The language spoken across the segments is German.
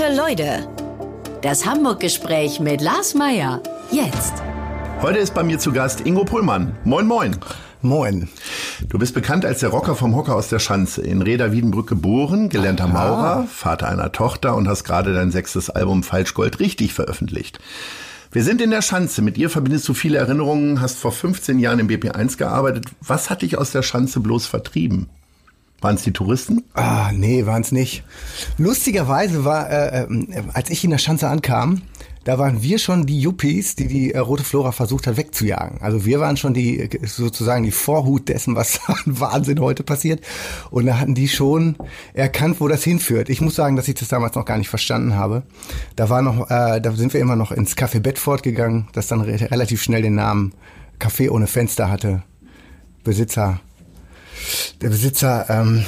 Gute Leute. Das Hamburg-Gespräch mit Lars Meier. Jetzt. Heute ist bei mir zu Gast Ingo Pullmann. Moin, moin. Moin. Du bist bekannt als der Rocker vom Hocker aus der Schanze. In Reda Wiedenbrück geboren, gelernter Maurer, Vater einer Tochter und hast gerade dein sechstes Album Falschgold richtig veröffentlicht. Wir sind in der Schanze. Mit ihr verbindest du viele Erinnerungen, hast vor 15 Jahren im BP1 gearbeitet. Was hat dich aus der Schanze bloß vertrieben? Waren es die Touristen? Ah, nee, waren es nicht. Lustigerweise war, äh, äh, als ich in der Schanze ankam, da waren wir schon die Yuppies, die die äh, Rote Flora versucht hat wegzujagen. Also wir waren schon die äh, sozusagen die Vorhut dessen, was an Wahnsinn heute passiert. Und da hatten die schon erkannt, wo das hinführt. Ich muss sagen, dass ich das damals noch gar nicht verstanden habe. Da war noch, äh, da sind wir immer noch ins Café Bedford gegangen, das dann re relativ schnell den Namen Café ohne Fenster hatte. Besitzer der Besitzer ähm,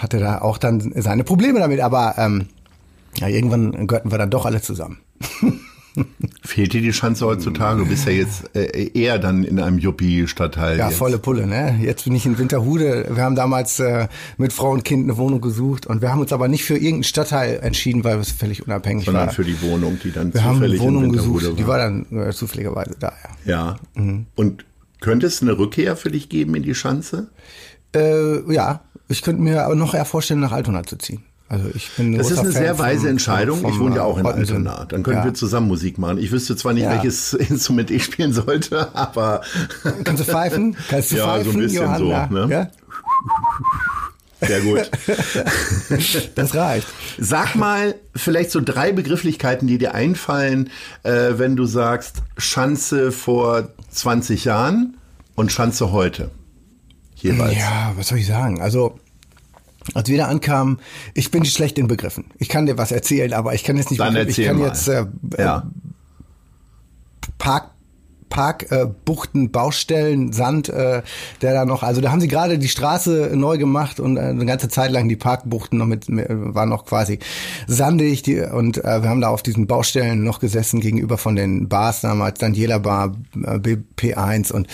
hatte da auch dann seine Probleme damit, aber ähm, ja, irgendwann gehörten wir dann doch alle zusammen. Fehlt dir die Chance heutzutage? Du bist ja jetzt äh, eher dann in einem Juppie-Stadtteil. Ja, jetzt. volle Pulle, ne? Jetzt bin ich in Winterhude. Wir haben damals äh, mit Frau und Kind eine Wohnung gesucht und wir haben uns aber nicht für irgendeinen Stadtteil entschieden, weil es völlig unabhängig Sondern war. für die Wohnung, die dann wir zufällig haben eine Wohnung in Winterhude gesucht, die war dann äh, zufälligerweise da, ja. Ja. Und könnte es eine Rückkehr für dich geben in die Schanze? Äh, ja, ich könnte mir aber noch eher vorstellen, nach Altona zu ziehen. Also ich bin Das ist eine Fan sehr weise vom- Entscheidung. vom- ich wohne ja auch in. Altona. Dann können Ja. wir zusammen Musik machen. Ich wüsste zwar nicht, Ja. welches Instrument ich spielen sollte, aber Kannst du pfeifen? Kannst du Ja, so ein pfeifen, bisschen Johanna? so, ne? Ja? sehr gut. Das reicht. Sag mal vielleicht so drei Begrifflichkeiten, die dir einfallen, äh, wenn du sagst Schanze vor 20 Jahren und Schanze heute. Jeweils. Ja, was soll ich sagen? Also, als wir da ankamen, ich bin schlecht in Begriffen. Ich kann dir was erzählen, aber ich kann jetzt nicht Dann erzähl ich kann mal. jetzt äh, ja. Park Park, äh, Baustellen, Sand, äh, der da noch, also da haben sie gerade die Straße neu gemacht und äh, eine ganze Zeit lang die Parkbuchten noch mit, mit waren noch quasi sandig die, und äh, wir haben da auf diesen Baustellen noch gesessen gegenüber von den Bars damals, Daniela Bar, äh, BP1 und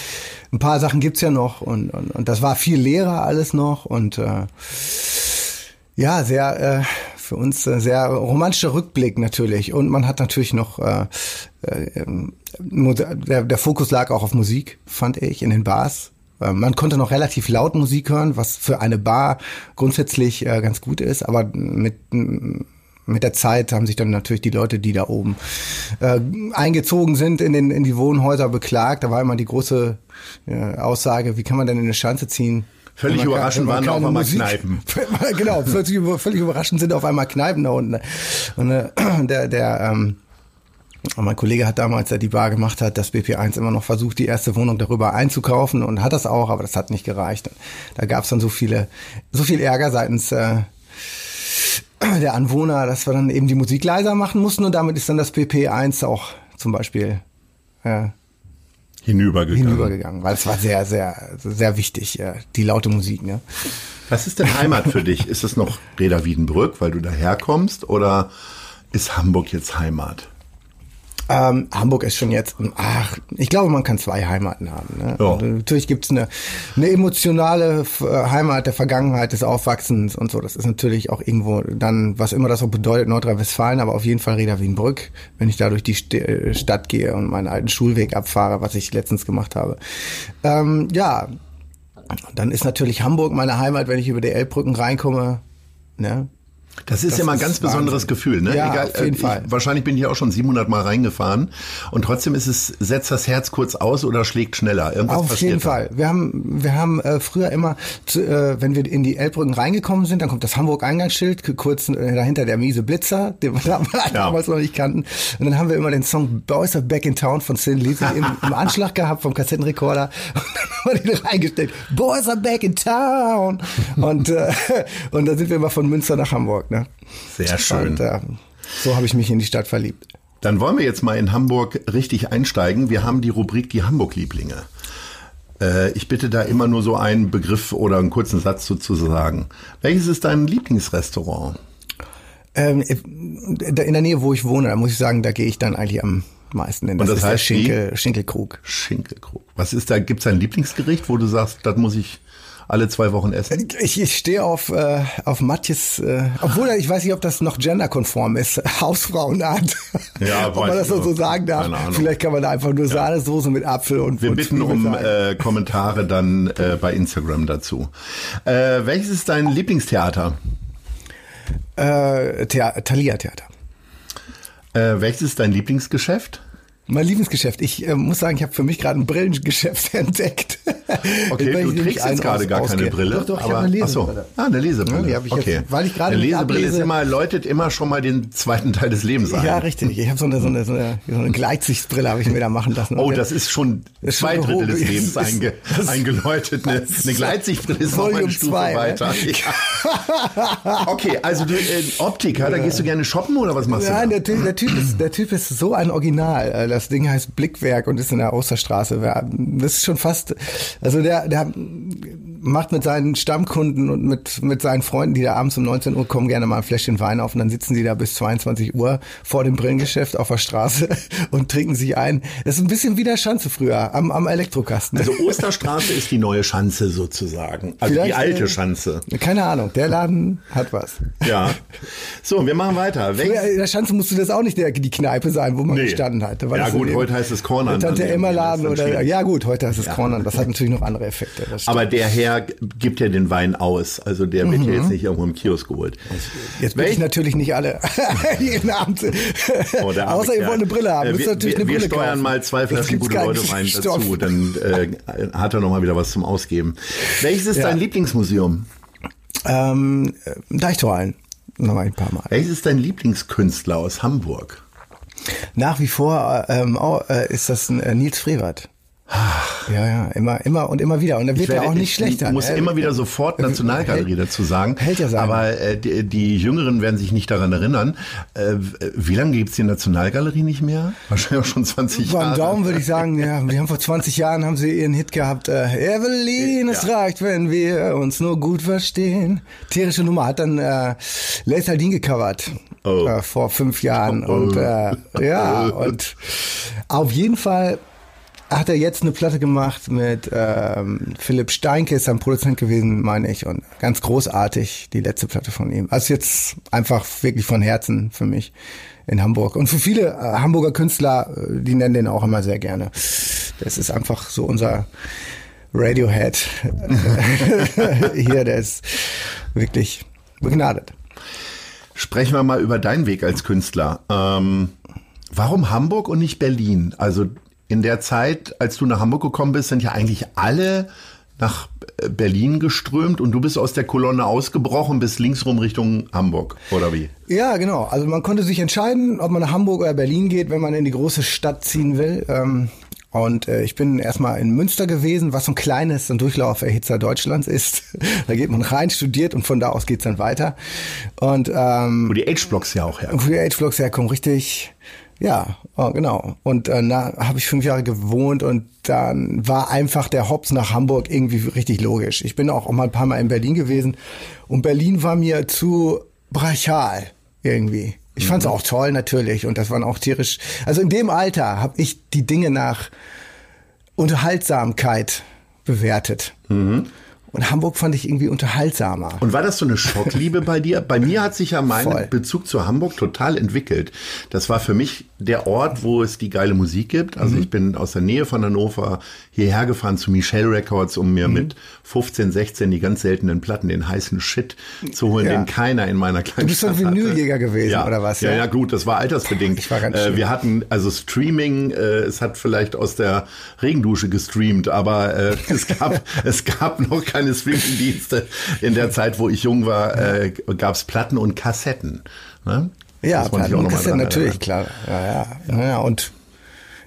ein paar Sachen gibt's ja noch und, und, und das war viel leerer alles noch und äh, ja, sehr äh, für uns äh, sehr romantischer Rückblick natürlich. Und man hat natürlich noch äh, äh, ähm, der, der Fokus lag auch auf Musik, fand ich, in den Bars. Äh, Man konnte noch relativ laut Musik hören, was für eine Bar grundsätzlich äh, ganz gut ist, aber mit mit der Zeit haben sich dann natürlich die Leute, die da oben äh, eingezogen sind in, den, in die Wohnhäuser, beklagt. Da war immer die große äh, Aussage, wie kann man denn in eine Schanze ziehen? Völlig überraschend waren auf einmal Kneipen. genau, völlig, völlig überraschend sind auf einmal Kneipen da unten. Und äh, der, der, ähm, mein Kollege hat damals, der die Bar gemacht hat, das BP1 immer noch versucht, die erste Wohnung darüber einzukaufen und hat das auch, aber das hat nicht gereicht. Und da gab es dann so viele, so viel Ärger seitens äh, der Anwohner, dass wir dann eben die Musik leiser machen mussten und damit ist dann das BP1 auch zum Beispiel äh, Hinübergegangen. hinübergegangen, weil es war sehr, sehr, sehr wichtig, äh, die laute Musik. Ne? Was ist denn Heimat für dich? Ist es noch Reda Wiedenbrück, weil du daherkommst, oder ist Hamburg jetzt Heimat? Ähm, Hamburg ist schon jetzt, ach, ich glaube, man kann zwei Heimaten haben. Ne? Ja. Also, natürlich gibt's eine, eine emotionale äh, Heimat der Vergangenheit, des Aufwachsens und so. Das ist natürlich auch irgendwo dann, was immer das auch bedeutet, Nordrhein-Westfalen, aber auf jeden Fall Reda Wienbrück, wenn ich da durch die St äh, Stadt gehe und meinen alten Schulweg abfahre, was ich letztens gemacht habe. Ähm, ja, dann ist natürlich Hamburg meine Heimat, wenn ich über die Elbbrücken reinkomme. Ne? Das ist Das ja mal ein ganz besonderes Wahnsinn. Gefühl, ne? Ja, auf jeden ich, Fall. Wahrscheinlich bin ich auch schon 700 Mal reingefahren und trotzdem ist es, setzt das Herz kurz aus oder schlägt schneller. Irgendwas Auf jeden da. Fall. Wir haben, wir haben äh, früher immer, zu, äh, wenn wir in die Elbbrücken reingekommen sind, dann kommt das Hamburg-Eingangsschild, kurz äh, dahinter der miese Blitzer, den wir damals noch nicht kannten. Und dann haben wir immer den Song Boys are Back in Town von Sin Lizzy im, im Anschlag gehabt vom Kassettenrekorder. Und dann haben wir den reingestellt. Boys are Back in Town. Und, äh, und dann sind wir immer von Münster nach Hamburg. Ne? Sehr schön. Und äh, so habe ich mich in die Stadt verliebt. Dann wollen wir jetzt mal in Hamburg richtig einsteigen. Wir haben die Rubrik Die Hamburg-Lieblinge. Äh, ich bitte da immer nur so einen Begriff oder einen kurzen Satz zu, zu sagen. Welches ist dein Lieblingsrestaurant? Ähm, in der Nähe, wo ich wohne, da muss ich sagen, da gehe ich dann eigentlich am meisten hin. Und das ist der heißt? Schinkel, Schinkelkrug. Schinkelkrug. Was ist da? Gibt's ein Lieblingsgericht, wo du sagst, das muss ich alle zwei Wochen essen? Ich, ich stehe auf, äh, auf Matjes, äh, obwohl ich weiß nicht, ob das noch genderkonform ist, Hausfrauenart. Ja, ob man das so sagen darf. Vielleicht kann man da einfach nur Sahnesoße mit Apfel und Wir und bitten um äh, Kommentare dann äh, bei Instagram dazu. Äh, welches ist dein Lieblingstheater? Äh, Thea Thalia Theater. Äh, welches ist dein Lieblingsgeschäft? Mein Lieblingsgeschäft. Ich äh, muss sagen, ich habe für mich gerade ein Brillengeschäft entdeckt. Okay, du trägst jetzt gerade gar keine ausgehe. Brille. Doch, doch, ich aber, eine ach so. Lesebrille. Ah, eine Lesebrille. Ja, die habe ich jetzt- okay. weil ich gerade eine Lesebrille ist immer, läutet immer schon mal den zweiten Teil des Lebens ein. Ja, richtig. Ich habe so eine, so eine, so eine, so eine Gleitsichtbrille habe ich mir da machen lassen. Oh, das ist schon ist schon zwei eine Drittel des Lebens ist- einge, das- eingeläutet. Eine, eine Gleitsichtbrille ist noch mal eine Volume Stufe zwei, ne? weiter. Ja. Okay, also du, äh, Optiker, da gehst du gerne shoppen oder was machst Nein, du? der typ, der, typ ist, der Typ ist so ein Original. Das Ding heißt Blickwerk und ist in der Osterstraße. Das ist schon fast, also der, der macht mit seinen Stammkunden und mit, mit seinen Freunden, die da abends um 19 Uhr kommen, gerne mal ein Fläschchen Wein auf und dann sitzen die da bis 22 Uhr vor dem Brillengeschäft auf der Straße und trinken sich ein. Das ist ein bisschen wie der Schanze früher am, am Elektrokasten. Also Osterstraße ist die neue Schanze sozusagen. Also die Vielleicht, alte äh, Schanze. Keine Ahnung, der Laden hat was. Ja. So, wir machen weiter. Früher, in der Schanze musste das auch nicht der, die Kneipe sein, wo man Nee. gestanden hat. Da war Ja, gut, heute heißt es Cornern Tante Emma Laden oder, ja gut, heute heißt es Cornern. Das hat natürlich noch andere Effekte. Aber der Herr gibt ja den Wein aus. Also der wird ja jetzt nicht irgendwo im Kiosk geholt. Jetzt bin Welch- ich natürlich nicht alle jeden Abend. Oh, Außer ihr wollt eine Brille haben. Äh, Müsst wir, natürlich wir, eine Brille wir steuern kaufen. mal zwei Flaschen gute Leute Stoff. dazu. Dann äh, hat er noch mal wieder was zum Ausgeben. Welches ist Ja. dein Lieblingsmuseum? Ähm, äh, Deichtorhallen. Noch ein paar Mal. Welches ist dein Lieblingskünstler aus Hamburg? Nach wie vor äh, ähm, oh, äh, ist das ein äh, Nils Frevert. Ja, ja, immer, immer und immer wieder. Und er wird ja auch nicht ich schlechter. muss ne? immer wieder sofort Nationalgalerie Hält- dazu sagen. hält ja sein. Aber äh, die, die Jüngeren werden sich nicht daran erinnern. Äh, wie lange gibt's die Nationalgalerie nicht mehr? Wahrscheinlich auch schon 20 Beim Jahre. Daumen würde ich sagen, ja, die haben vor 20 Jahren haben sie ihren Hit gehabt. Äh, Evelyn, es Ja. reicht, wenn wir uns nur gut verstehen. Tierische Nummer hat dann äh, Lace Aldin gecovert Oh. äh, vor fünf Jahren Oh. und äh, ja und auf jeden Fall hat er jetzt eine Platte gemacht mit ähm, Philipp Steinke, ist ein Produzent gewesen, meine ich, und ganz großartig die letzte Platte von ihm. Also jetzt einfach wirklich von Herzen für mich in Hamburg. Und für viele äh, Hamburger Künstler, äh, die nennen den auch immer sehr gerne. Das ist einfach so unser Radiohead hier, der ist wirklich begnadet. Sprechen wir mal über deinen Weg als Künstler. Ähm, warum Hamburg und nicht Berlin? Also in der Zeit, als du nach Hamburg gekommen bist, sind ja eigentlich alle nach äh, Berlin geströmt und du bist aus der Kolonne ausgebrochen bis linksrum Richtung Hamburg, oder wie? Ja, genau. Also man konnte sich entscheiden, ob man nach Hamburg oder Berlin geht, wenn man in die große Stadt ziehen will. Ähm, und äh, ich bin erstmal in Münster gewesen, was so ein kleines, ein Durchlauferhitzer Deutschlands ist. da geht man rein, studiert und von da aus geht's dann weiter. Und ähm, Wo die H-Blocks ja auch herkommen. wo die Age-Vlogs herkommen, richtig. Ja, oh, genau. Und äh, da habe ich fünf Jahre gewohnt und dann war einfach der Hops nach Hamburg irgendwie richtig logisch. Ich bin auch, auch mal ein paar Mal in Berlin gewesen und Berlin war mir zu brachial irgendwie. Ich fand's auch toll natürlich und das waren auch tierisch. Also in dem Alter habe ich die Dinge nach Unterhaltsamkeit bewertet. Und Hamburg fand ich irgendwie unterhaltsamer. Und war das so eine Schockliebe bei dir? Bei mir hat sich ja mein Voll. Bezug zu Hamburg total entwickelt. Das war für mich der Ort, wo es die geile Musik gibt. Also ich bin aus der Nähe von Hannover hierher gefahren zu Michelle Records, um mir mit 15, 16 die ganz seltenen Platten, den heißen Shit zu holen, Ja. den keiner in meiner kleinen bist so ein. Vinyljäger gewesen, ja. oder was? Ja, Ja. gut, das war altersbedingt. Ich war ganz äh, wir hatten also Streaming, äh, es hat vielleicht aus der Regendusche gestreamt, aber äh, es gab es gab noch keine Streamingdienste. In der Zeit, wo ich jung war, äh, gab es Platten und Kassetten. Ne? Ja, Platten und Kassetten natürlich, klar. Ja, ja. ja, ja und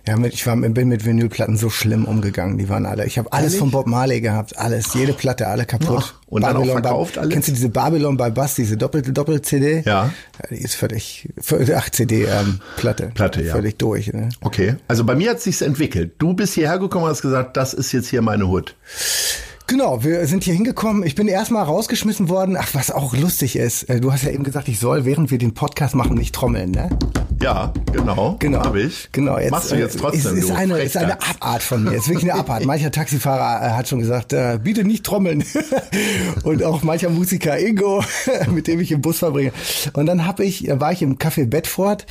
ja, mit, ich war, bin mit Vinylplatten so schlimm umgegangen. Die waren alle. Ich habe alles Ehrlich? von Bob Marley gehabt, alles, jede Platte, alle kaputt. Ach, und dann auch verkauft alles? Kennst du diese Babylon bei Bass, diese doppelte Doppel CD? Ja. Die ist völlig, völlig ach CD ähm, Platte, Platte, ja. völlig durch. Ne? Okay, also bei mir hat sich's entwickelt. Du bist hierher gekommen und hast gesagt, das ist jetzt hier meine Hut. Genau, wir sind hier hingekommen. Ich bin erstmal rausgeschmissen worden. Ach, was auch lustig ist. äh, Du hast ja eben gesagt, ich soll, während wir den Podcast machen, nicht trommeln, ne? Ja, genau. Genau. Hab ich. Genau. Jetzt, Machst du jetzt äh, trotzdem. Ist, ist, eine, ist eine. Abart von mir. Ist wirklich eine Abart. Mancher Taxifahrer äh, hat schon gesagt, äh, bitte nicht trommeln. und auch mancher Musiker Ingo, mit dem ich im Bus verbringe. Und dann hab ich, war ich im Café Bedford,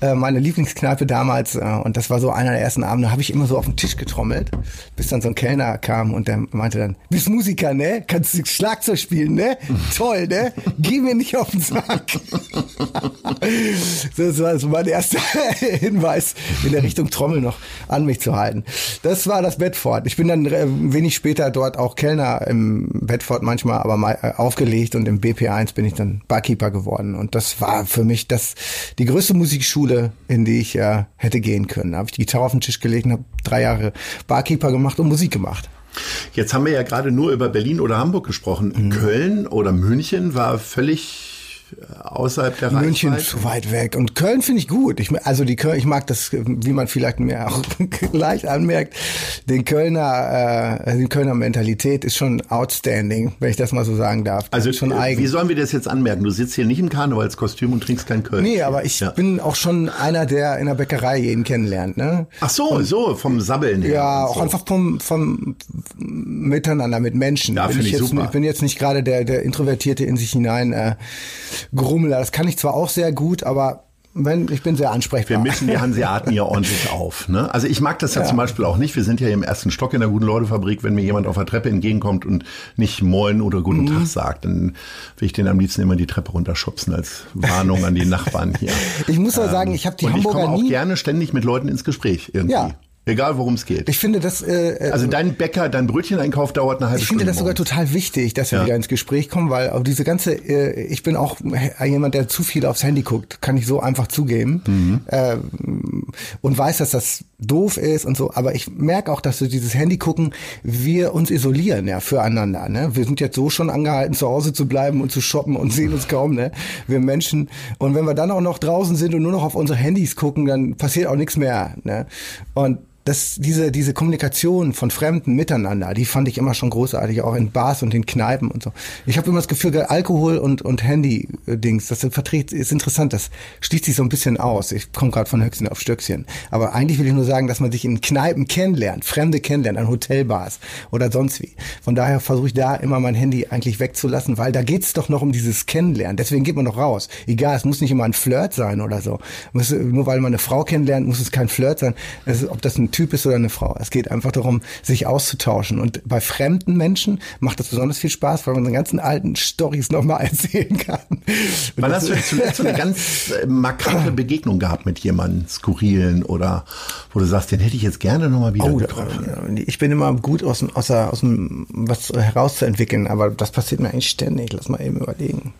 äh, meine Lieblingskneipe damals. Äh, und das war so einer der ersten Abende. Da habe ich immer so auf den Tisch getrommelt, bis dann so ein Kellner kam und der meinte dann, bist Musiker, ne? Kannst du Schlagzeug spielen, ne? Toll, ne? Geh mir nicht auf den Sack. das war so mein erster Hinweis in der Richtung Trommel noch an mich zu halten. Das war das Bedford. Ich bin dann äh, wenig später dort auch Kellner im Bedford manchmal, aber mal äh, aufgelegt und im BP1 bin ich dann Barkeeper geworden. Und das war für mich das die größte Musikschule, in die ich äh, hätte gehen können. Da habe ich die Gitarre auf den Tisch gelegt und habe drei Jahre Barkeeper gemacht und Musik gemacht. Jetzt haben wir ja gerade nur über Berlin oder Hamburg gesprochen. Mhm. Köln oder München war völlig außerhalb der München Reichweite. zu weit weg. Und Köln finde ich gut. Ich, also die Köln, ich mag das, wie man vielleicht mir auch leicht anmerkt, den Kölner, äh, die Kölner Mentalität ist schon outstanding, wenn ich das mal so sagen darf. Also schon äh, eigen. wie sollen wir das jetzt anmerken? Du sitzt hier nicht im Karnevalskostüm und trinkst kein Köln. Nee, aber ich Ja. bin auch schon einer, der in der Bäckerei jeden kennenlernt, ne? Ach so, so vom Sabbeln her. Ja, und auch so. einfach vom, vom Miteinander mit Menschen. Ja, bin find ich, ich jetzt, super. ich bin jetzt nicht gerade der, der Introvertierte in sich hinein äh, Grummler. Das kann ich zwar auch sehr gut, aber wenn, ich bin sehr ansprechbar. Wir mischen die Hanseaten ja ordentlich auf. Ne? Also ich mag das ja, zum Beispiel auch nicht. Wir sind ja im ersten Stock in der guten Leute-Fabrik. Wenn mir jemand auf der Treppe entgegenkommt und nicht Moin oder Guten Mhm. Tag sagt, dann will ich den am liebsten immer die Treppe runterschubsen als Warnung an die Nachbarn hier. Ich muss aber sagen, ich habe die und ich Hamburger komme auch nie. gerne ständig mit Leuten ins Gespräch irgendwie. Ja. Egal, worum es geht. Ich finde das, äh, äh, also dein Bäcker, dein Brötcheneinkauf dauert eine halbe ich Stunde. finde das sogar morgens. total wichtig, dass wir Ja. wieder ins Gespräch kommen, weil auch diese ganze, äh, ich bin auch jemand, der zu viel aufs Handy guckt, kann ich so einfach zugeben Mhm. äh, und weiß, dass das doof ist und so. Aber ich merke auch, dass durch dieses Handy gucken wir uns isolieren ja füreinander. Ne? Wir sind jetzt so schon angehalten, zu Hause zu bleiben und zu shoppen und sehen uns kaum. Ne? Wir Menschen und wenn wir dann auch noch draußen sind und nur noch auf unsere Handys gucken, dann passiert auch nichts mehr. Ne? Und das, diese, diese Kommunikation von Fremden miteinander, die fand ich immer schon großartig, auch in Bars und in Kneipen und so. Ich habe immer das Gefühl, Alkohol und, und Handy-Dings, das verträgt, ist interessant, das schließt sich so ein bisschen aus. Ich komme gerade von Höchstchen auf Stöckchen. Aber eigentlich will ich nur sagen, dass man sich in Kneipen kennenlernt, Fremde kennenlernt, an Hotelbars oder sonst wie. Von daher versuche ich da immer mein Handy eigentlich wegzulassen, weil da geht's doch noch um dieses Kennenlernen. Deswegen geht man doch raus. Egal, es muss nicht immer ein Flirt sein oder so. Nur weil man eine Frau kennenlernt, muss es kein Flirt sein. Es, ob das ein Typ ist oder eine Frau. Es geht einfach darum, sich auszutauschen. Und bei fremden Menschen macht das besonders viel Spaß, weil man seine ganzen alten Stories nochmal erzählen kann. Und Wann hast du zuletzt so eine ganz äh, markante Begegnung gehabt mit jemandem, skurrilen oder wo du sagst, den hätte ich jetzt gerne nochmal wieder Oh, getroffen? ich bin immer gut aus, dem- aus, der- aus dem was herauszuentwickeln, aber das passiert mir eigentlich ständig. Lass mal eben überlegen.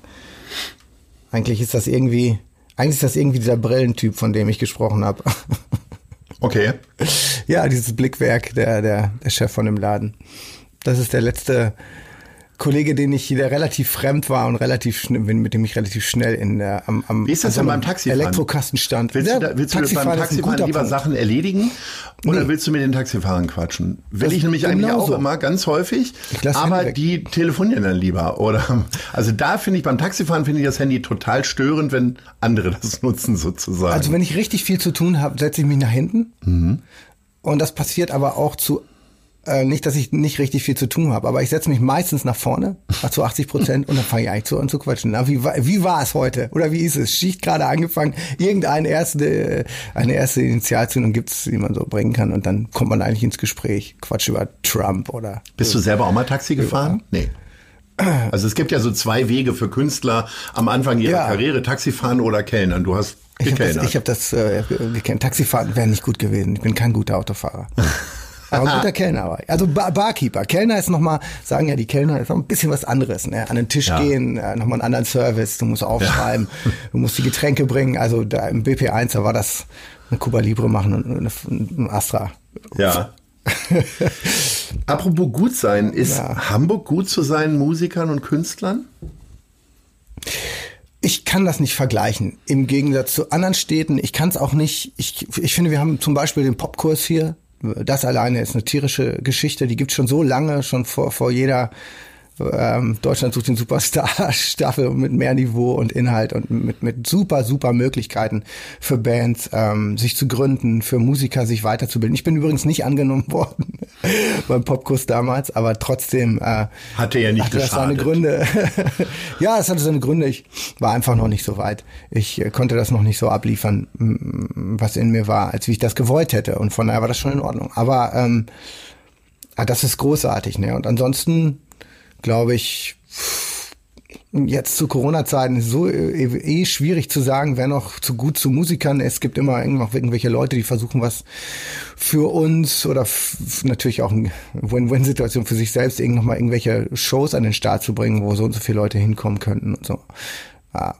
Eigentlich ist das irgendwie, eigentlich ist das irgendwie dieser Brillentyp, von dem ich gesprochen habe. Okay. ja, dieses Blickwerk, der, der, der Chef von dem Laden. Das ist der letzte Kollege, den ich, der relativ fremd war und relativ schnell, mit dem ich relativ schnell in der, am, am Wie ist das an denn beim Taxifahren? Elektrokasten stand. Willst, Ja, du, da, willst du Taxifahren beim ist ein Taxifahren lieber Punkt. Sachen erledigen oder Nee. willst du mit den Taxifahrern quatschen? Will Das ich nämlich eigentlich genauso. auch immer, ganz häufig, aber die telefonieren dann lieber. Oder also da finde ich beim Taxifahren finde ich das Handy total störend, wenn andere das nutzen sozusagen. Also wenn ich richtig viel zu tun habe, setze ich mich nach hinten. Mhm. Und das passiert aber auch zu, äh, nicht, dass ich nicht richtig viel zu tun habe, aber ich setze mich meistens nach vorne, zu 80 Prozent, und dann fange ich eigentlich zu an zu quatschen. Na, wie, wie war es heute? Oder wie ist es? Schicht gerade angefangen, irgendeine erste, eine erste Initialzündung gibt es, die man so bringen kann, und dann kommt man eigentlich ins Gespräch, Quatsch über Trump oder. Bist du selber auch mal Taxi gefahren? Nee. Also es gibt ja so zwei Wege für Künstler am Anfang ihrer Ja. Karriere, Taxifahren oder Kellnern. Du hast Ich habe das, gekellnert. ich hab das äh, gekannt. Taxifahren wäre nicht gut gewesen. Ich bin kein guter Autofahrer. Aber ein guter Kellner war. ich. Also Bar Barkeeper. Kellner ist nochmal, sagen ja die Kellner, ist noch ein bisschen was anderes. Ne? An den Tisch Ja. gehen, äh, nochmal einen anderen Service. Du musst aufschreiben, du musst die Getränke bringen. Also da im BP1, da war das eine Cuba Libre machen und eine, ein Astra. Ja. Apropos gut sein, ist Ja. Hamburg gut zu seinen Musikern und Künstlern? Ich kann das nicht vergleichen. Im Gegensatz zu anderen Städten. Ich kann es auch nicht. Ich, ich finde, wir haben zum Beispiel den Popkurs hier. Das alleine ist eine tierische Geschichte. Die gibt schon so lange, schon vor, vor jeder ähm, Deutschland sucht den Superstar-Staffel mit mehr Niveau und Inhalt und mit, mit super, super Möglichkeiten für Bands, ähm, sich zu gründen, für Musiker sich weiterzubilden. Ich bin übrigens nicht angenommen worden beim Popkurs damals, aber trotzdem äh, hatte ja nicht hatte das seine Gründe. ja, es hatte seine Gründe. Ich war einfach noch nicht so weit. Ich äh, konnte das noch nicht so abliefern, was in mir war, als wie ich das gewollt hätte. Und von daher war das schon in Ordnung. Aber ähm, ah, das ist großartig, ne? Und ansonsten glaube ich, jetzt zu Corona-Zeiten ist so äh, eh schwierig zu sagen, wer noch zu gut zu Musikern. Es gibt immer irgendwelche Leute, die versuchen was für uns oder natürlich auch eine Win-Win-Situation für sich selbst, irgend noch mal irgendwelche Shows an den Start zu bringen, wo so und so viele Leute hinkommen könnten und so. Ja.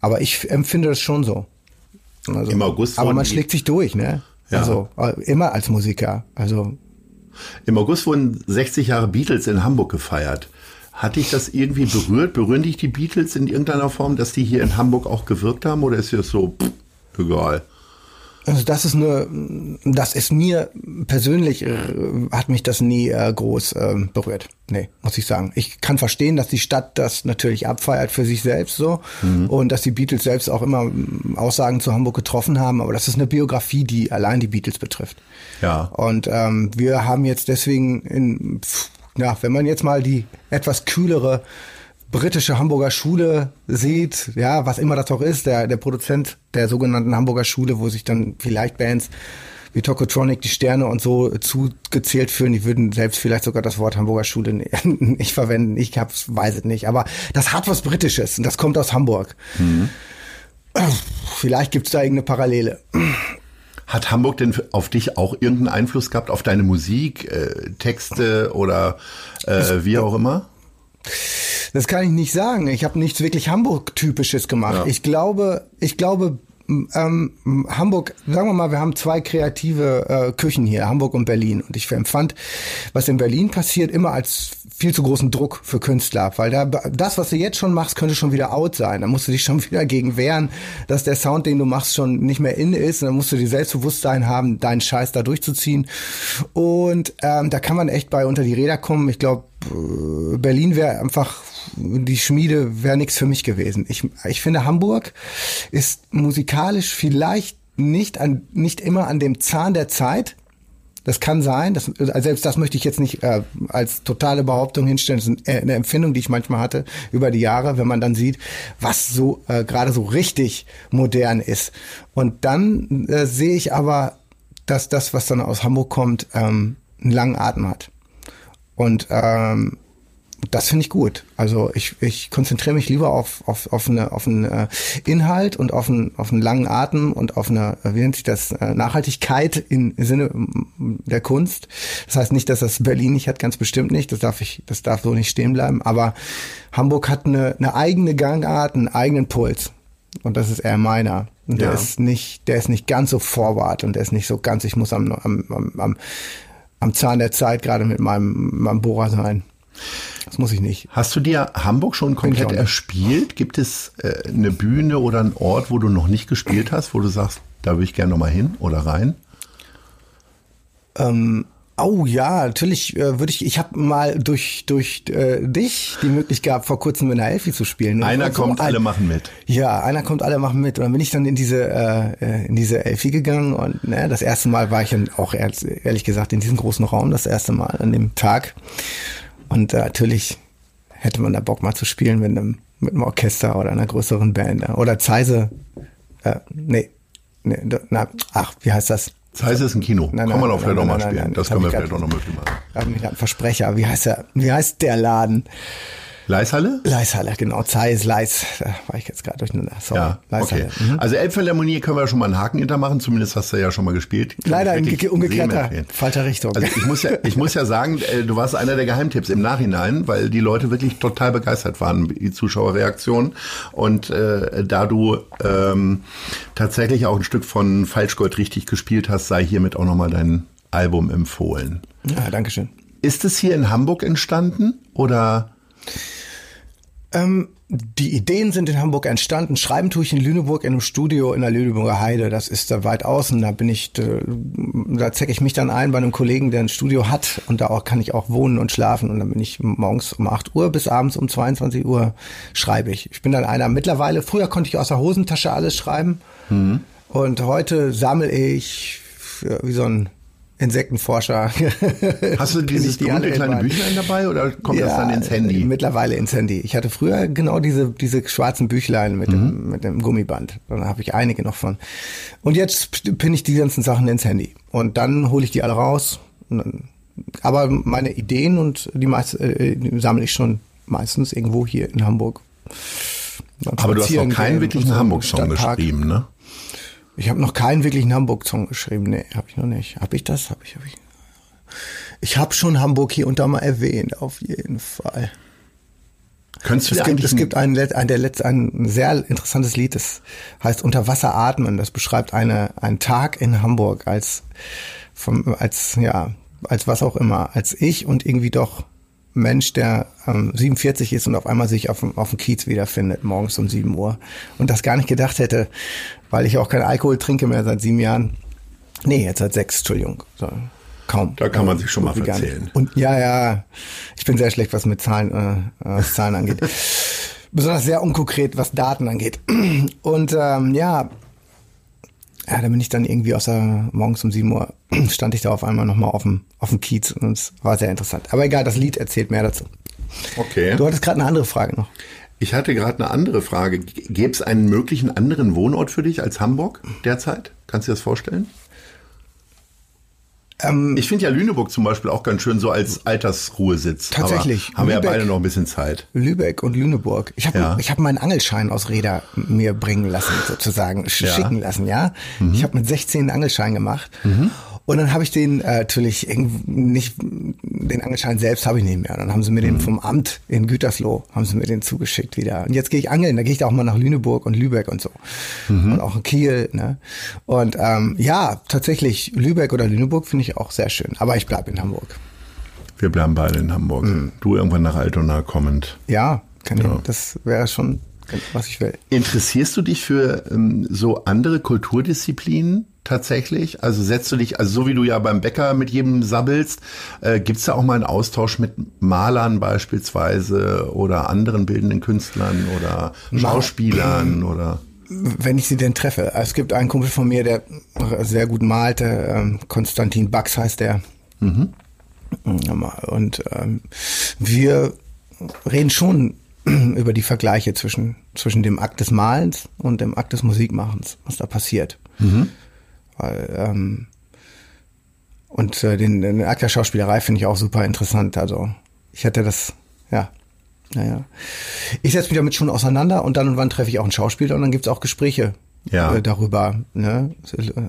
Aber ich empfinde das schon so. Also, Im August. Aber man schlägt sich durch, ne? Ja. Also äh, immer als Musiker. Also im August wurden 60 Jahre Beatles in Hamburg gefeiert. Hat dich das irgendwie berührt? Berühren dich die Beatles in irgendeiner Form, dass die hier in Hamburg auch gewirkt haben? Oder ist dir das so, pff, egal? Also das ist eine, das ist mir persönlich äh, hat mich das nie äh, groß äh, berührt. Nee, muss ich sagen. Ich kann verstehen, dass die Stadt das natürlich abfeiert für sich selbst so mhm. und dass die Beatles selbst auch immer mm, Aussagen zu Hamburg getroffen haben, aber das ist eine Biografie, die allein die Beatles betrifft. Ja. Und ähm, wir haben jetzt deswegen in, ja, wenn man jetzt mal die etwas kühlere britische Hamburger Schule sieht, ja, was immer das auch ist, der, der Produzent der sogenannten Hamburger Schule, wo sich dann vielleicht Bands wie Tokotronic, die Sterne und so zugezählt fühlen, die würden selbst vielleicht sogar das Wort Hamburger Schule nicht verwenden. Ich hab's, weiß es nicht. Aber das hat was Britisches und das kommt aus Hamburg. Mhm. Vielleicht gibt's da irgendeine Parallele. Hat Hamburg denn auf dich auch irgendeinen Einfluss gehabt, auf deine Musik, äh, Texte oder äh, wie auch immer? Das kann ich nicht sagen. Ich habe nichts wirklich Hamburg-typisches gemacht. Ja. Ich glaube, ich glaube, ähm, Hamburg, sagen wir mal, wir haben zwei kreative äh, Küchen hier, Hamburg und Berlin. Und ich empfand, was in Berlin passiert, immer als viel zu großen Druck für Künstler, weil da, das, was du jetzt schon machst, könnte schon wieder out sein. Da musst du dich schon wieder gegen wehren, dass der Sound, den du machst, schon nicht mehr in ist. Und dann musst du dir Selbstbewusstsein haben, deinen Scheiß da durchzuziehen. Und ähm, da kann man echt bei unter die Räder kommen. Ich glaube, Berlin wäre einfach die Schmiede wäre nichts für mich gewesen. Ich, ich finde, Hamburg ist musikalisch vielleicht nicht an, nicht immer an dem Zahn der Zeit. Das kann sein. Das, also selbst das möchte ich jetzt nicht äh, als totale Behauptung hinstellen. Das ist eine Empfindung, die ich manchmal hatte über die Jahre, wenn man dann sieht, was so äh, gerade so richtig modern ist. Und dann äh, sehe ich aber, dass das, was dann aus Hamburg kommt, ähm, einen langen Atem hat. Und ähm, das finde ich gut. Also ich, ich konzentriere mich lieber auf, auf, auf, eine, auf einen äh, Inhalt und auf einen, auf einen langen Atem und auf eine, wie nennt sich das, äh, Nachhaltigkeit im Sinne der Kunst. Das heißt nicht, dass das Berlin nicht hat, ganz bestimmt nicht. Das darf ich, das darf so nicht stehen bleiben. Aber Hamburg hat eine, eine eigene Gangart, einen eigenen Puls. Und das ist eher meiner. Und ja. der ist nicht, der ist nicht ganz so forward und der ist nicht so ganz, ich muss am, am, am, am Zahn der Zeit gerade mit meinem, meinem Bohrer sein. Das muss ich nicht. Hast du dir Hamburg schon komplett erspielt? Gibt es äh, eine Bühne oder einen Ort, wo du noch nicht gespielt hast, wo du sagst, da würde ich gerne noch mal hin oder rein? Ähm, oh ja, natürlich äh, würde ich. Ich habe mal durch durch äh, dich die Möglichkeit gehabt, vor kurzem in der Elfi zu spielen. Einer so, kommt, alle machen mit. Ja, einer kommt, alle machen mit. Und dann bin ich dann in diese äh, äh in diese Elfi gegangen und ne, das erste Mal war ich dann auch ehrlich gesagt in diesem großen Raum das erste Mal an dem Tag und äh, natürlich hätte man da Bock mal zu spielen mit einem, mit einem Orchester oder einer größeren Band. Oder Zeise, äh, nee, nee, na, ach, wie heißt das? Zeise ist ein Kino. Nein, Kann man auch vielleicht auch mal spielen. das können wir vielleicht auch noch möglich machen. Ich habe gerade Versprecher. Wie heißt der, wie heißt der Laden? Leishalle? Leishalle, genau. Zeiss, Leis. Da war ich jetzt gerade durcheinander. Sorry. Ja, Leishalle. okay. Mhm. Also Elbphilharmonie können wir schon mal einen Haken hintermachen. Zumindest hast du ja schon mal gespielt. Kann Leider in umgekehrter falscher Richtung. Also ich muss ja, ich muss ja sagen, äh, du warst einer der Geheimtipps im Nachhinein, weil die Leute wirklich total begeistert waren, die Zuschauerreaktion. Und äh, da du ähm, tatsächlich auch ein Stück von Falschgold richtig gespielt hast, sei hiermit auch nochmal dein Album empfohlen. Ja, danke schön. Ist es hier in Hamburg entstanden oder Ähm, die Ideen sind in Hamburg entstanden. Schreiben tue ich in Lüneburg in einem Studio in der Lüneburger Heide. Das ist da weit außen. Da bin ich, äh, da zecke ich mich dann ein bei einem Kollegen, der ein Studio hat. Und da auch kann ich auch wohnen und schlafen. Und dann bin ich morgens um 8 Uhr bis abends um 22 Uhr schreibe ich. Ich bin dann einer mittlerweile, früher konnte ich aus der Hosentasche alles schreiben. Mhm. Und heute sammle ich wie so ein Insektenforscher. Hast du dieses die dunkle kleine Büchlein dabei oder kommt ja, das dann ins Handy? Mittlerweile ins Handy. Ich hatte früher genau diese, diese schwarzen Büchlein mit, mhm. dem, mit dem Gummiband. Da habe ich einige noch von. Und jetzt pinne ich die ganzen Sachen ins Handy. Und dann hole ich die alle raus. aber meine Ideen und die, meist, äh, die sammle ich schon meistens irgendwo hier in Hamburg. Aber du hast noch keinen wirklichen Hamburg-Song geschrieben, ne? Ich habe noch keinen wirklichen Hamburg-Song geschrieben. Nee, habe ich noch nicht. Habe ich das? Habe ich, habe ich. Ich habe schon Hamburg hier und da mal erwähnt, auf jeden Fall. Könntest du es gibt, es gibt ein, ein, der letzte, ein sehr interessantes Lied, das heißt Unter Wasser atmen. Das beschreibt eine, einen Tag in Hamburg als, vom, als, ja, als was auch immer, als ich und irgendwie doch Mensch, der ähm, 47 ist und auf einmal sich auf, auf dem Kiez wiederfindet, morgens um 7 Uhr. Und das gar nicht gedacht hätte, weil ich auch keinen Alkohol trinke mehr seit sieben Jahren. Nee, jetzt seit sechs, Entschuldigung. So, kaum. Da kann man sich schon mal verzählen. Und ja, ja, ich bin sehr schlecht, was mit Zahlen, äh, was Zahlen angeht. Besonders sehr unkonkret, was Daten angeht. Und ähm, ja, ja, da bin ich dann irgendwie außer morgens um 7 Uhr stand ich da auf einmal nochmal auf dem, auf dem Kiez und es war sehr interessant. Aber egal, das Lied erzählt mehr dazu. Okay. Du hattest gerade eine andere Frage noch. Ich hatte gerade eine andere Frage. Gäbe es einen möglichen anderen Wohnort für dich als Hamburg derzeit? Kannst du dir das vorstellen? Ähm, ich finde ja Lüneburg zum Beispiel auch ganz schön so als Altersruhesitz. Tatsächlich. Aber haben Lübeck, wir ja beide noch ein bisschen Zeit. Lübeck und Lüneburg. Ich habe ja. ich hab meinen Angelschein aus Reda mir bringen lassen, sozusagen, schicken lassen, ja. Mhm. Ich habe mit 16 einen Angelschein gemacht. Mhm. Und dann habe ich den äh, natürlich nicht, den Angelschein selbst habe ich nicht mehr. Dann haben sie mir den mhm. vom Amt in Gütersloh, haben sie mir den zugeschickt wieder. Und jetzt gehe ich angeln, da gehe ich auch mal nach Lüneburg und Lübeck und so. Mhm. Und auch in Kiel. Ne? Und ähm, ja, tatsächlich, Lübeck oder Lüneburg finde ich auch sehr schön. Aber ich bleibe in Hamburg. Wir bleiben beide in Hamburg. Mhm. Du irgendwann nach Altona kommend. Ja, kann ja. Ich, das wäre schon was ich will. Interessierst du dich für ähm, so andere Kulturdisziplinen? tatsächlich? Also setzt du dich, also so wie du ja beim Bäcker mit jedem sabbelst, äh, gibt es da auch mal einen Austausch mit Malern beispielsweise oder anderen bildenden Künstlern oder Schauspielern oder? Wenn ich sie denn treffe. Es gibt einen Kumpel von mir, der sehr gut malte, ähm, Konstantin Bax heißt der. Mhm. Und ähm, wir reden schon über die Vergleiche zwischen, zwischen dem Akt des Malens und dem Akt des Musikmachens, was da passiert. Mhm. Weil, ähm, und äh, den, den Akt der Schauspielerei finde ich auch super interessant. Also ich hätte das, ja, naja. Ich setze mich damit schon auseinander und dann und wann treffe ich auch einen Schauspieler und dann gibt es auch Gespräche ja. äh, darüber. Ne?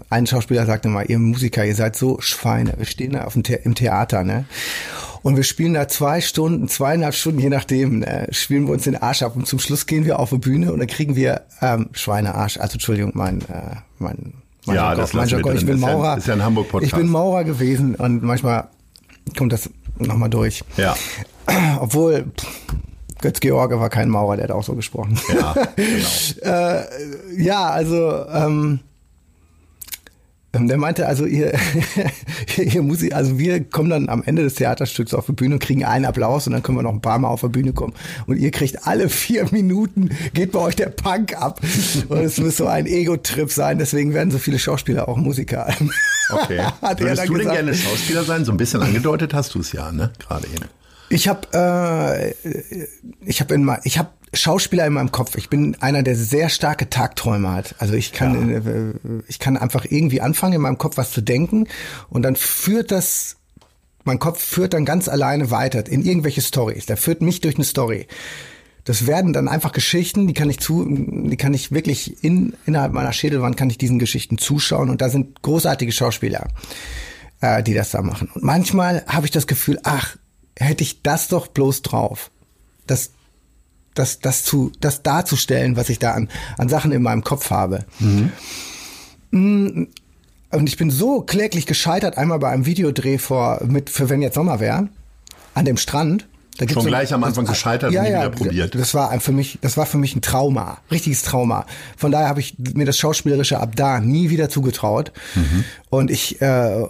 Ein Schauspieler sagte mal, ihr Musiker, ihr seid so Schweine. Wir stehen da auf dem The im Theater, ne? Und wir spielen da zwei Stunden, zweieinhalb Stunden, je nachdem, ne? spielen wir uns den Arsch ab. Und zum Schluss gehen wir auf die Bühne und dann kriegen wir ähm, Schweinearsch, also Entschuldigung, mein, äh, mein mein ja, das mein Jargon. Ich bin Maurer. Ist ja ein Hamburg-Podcast. Ich bin Maurer gewesen und manchmal kommt das nochmal durch. Ja. Obwohl, Götz George war kein Maurer, der hat auch so gesprochen. Ja, genau. äh, ja, also ähm, der meinte also, ihr, ihr Musik, also wir kommen dann am Ende des Theaterstücks auf die Bühne und kriegen einen Applaus und dann können wir noch ein paar Mal auf die Bühne kommen. Und ihr kriegt alle vier Minuten, geht bei euch der Punk ab. Und es muss so ein Ego-Trip sein, deswegen werden so viele Schauspieler auch Musiker. Okay. Würdest du denn gerne Schauspieler sein? So ein bisschen angedeutet hast du es ja, ne? Gerade eben. Ich habe äh, ich habe in ich habe Schauspieler in meinem Kopf. Ich bin einer, der sehr starke Tagträume hat. Also ich kann ja. Äh, ich kann einfach irgendwie anfangen in meinem Kopf was zu denken und dann führt das mein Kopf führt dann ganz alleine weiter in irgendwelche Stories. Der führt mich durch eine Story. Das werden dann einfach Geschichten, die kann ich zu, die kann ich wirklich in, innerhalb meiner Schädelwand kann ich diesen Geschichten zuschauen und da sind großartige Schauspieler, äh, die das da machen. Und manchmal habe ich das Gefühl, ach, hätte ich das doch bloß drauf. Das, das, das zu, das darzustellen, was ich da an, an Sachen in meinem Kopf habe. Mhm. Mm, und ich bin so kläglich gescheitert, einmal bei einem Videodreh vor, mit, für wenn jetzt Sommer wäre, an dem Strand. Da Schon gleich am Anfang gescheitert ja, und nie ja, wieder probiert. Das war für mich, das war für mich ein Trauma, richtiges Trauma. Von daher habe ich mir das Schauspielerische ab da nie wieder zugetraut. Mhm. Und ich, äh,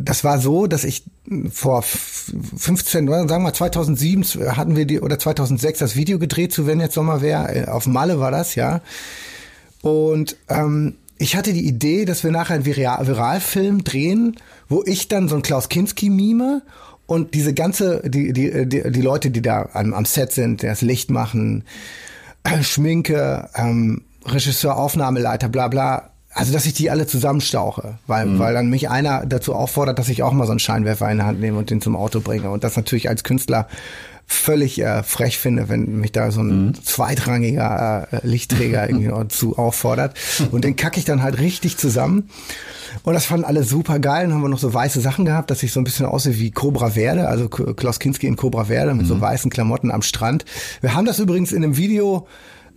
das war so, dass ich vor 15, oder sagen wir 2007 hatten wir die oder 2006 das Video gedreht zu Wenn jetzt Sommer wäre. Auf Malle war das ja. Und ähm, ich hatte die Idee, dass wir nachher einen Viral Viralfilm drehen, wo ich dann so ein Klaus Kinski mime und diese ganze, die, die, die, die Leute, die da am, am Set sind, die das Licht machen, Schminke, ähm, Regisseur, Aufnahmeleiter, bla bla, also dass ich die alle zusammenstauche, weil, mhm. weil dann mich einer dazu auffordert, dass ich auch mal so einen Scheinwerfer in der Hand nehme und den zum Auto bringe. Und das natürlich als Künstler völlig äh, frech finde, wenn mich da so ein mhm. zweitrangiger äh, Lichtträger irgendwie zu auffordert. Und den kacke ich dann halt richtig zusammen. Und das fanden alle super geil. Dann haben wir noch so weiße Sachen gehabt, dass ich so ein bisschen aussehe wie Cobra Verde, also Klaus Kinski in Cobra Verde mit mhm. so weißen Klamotten am Strand. Wir haben das übrigens in dem Video,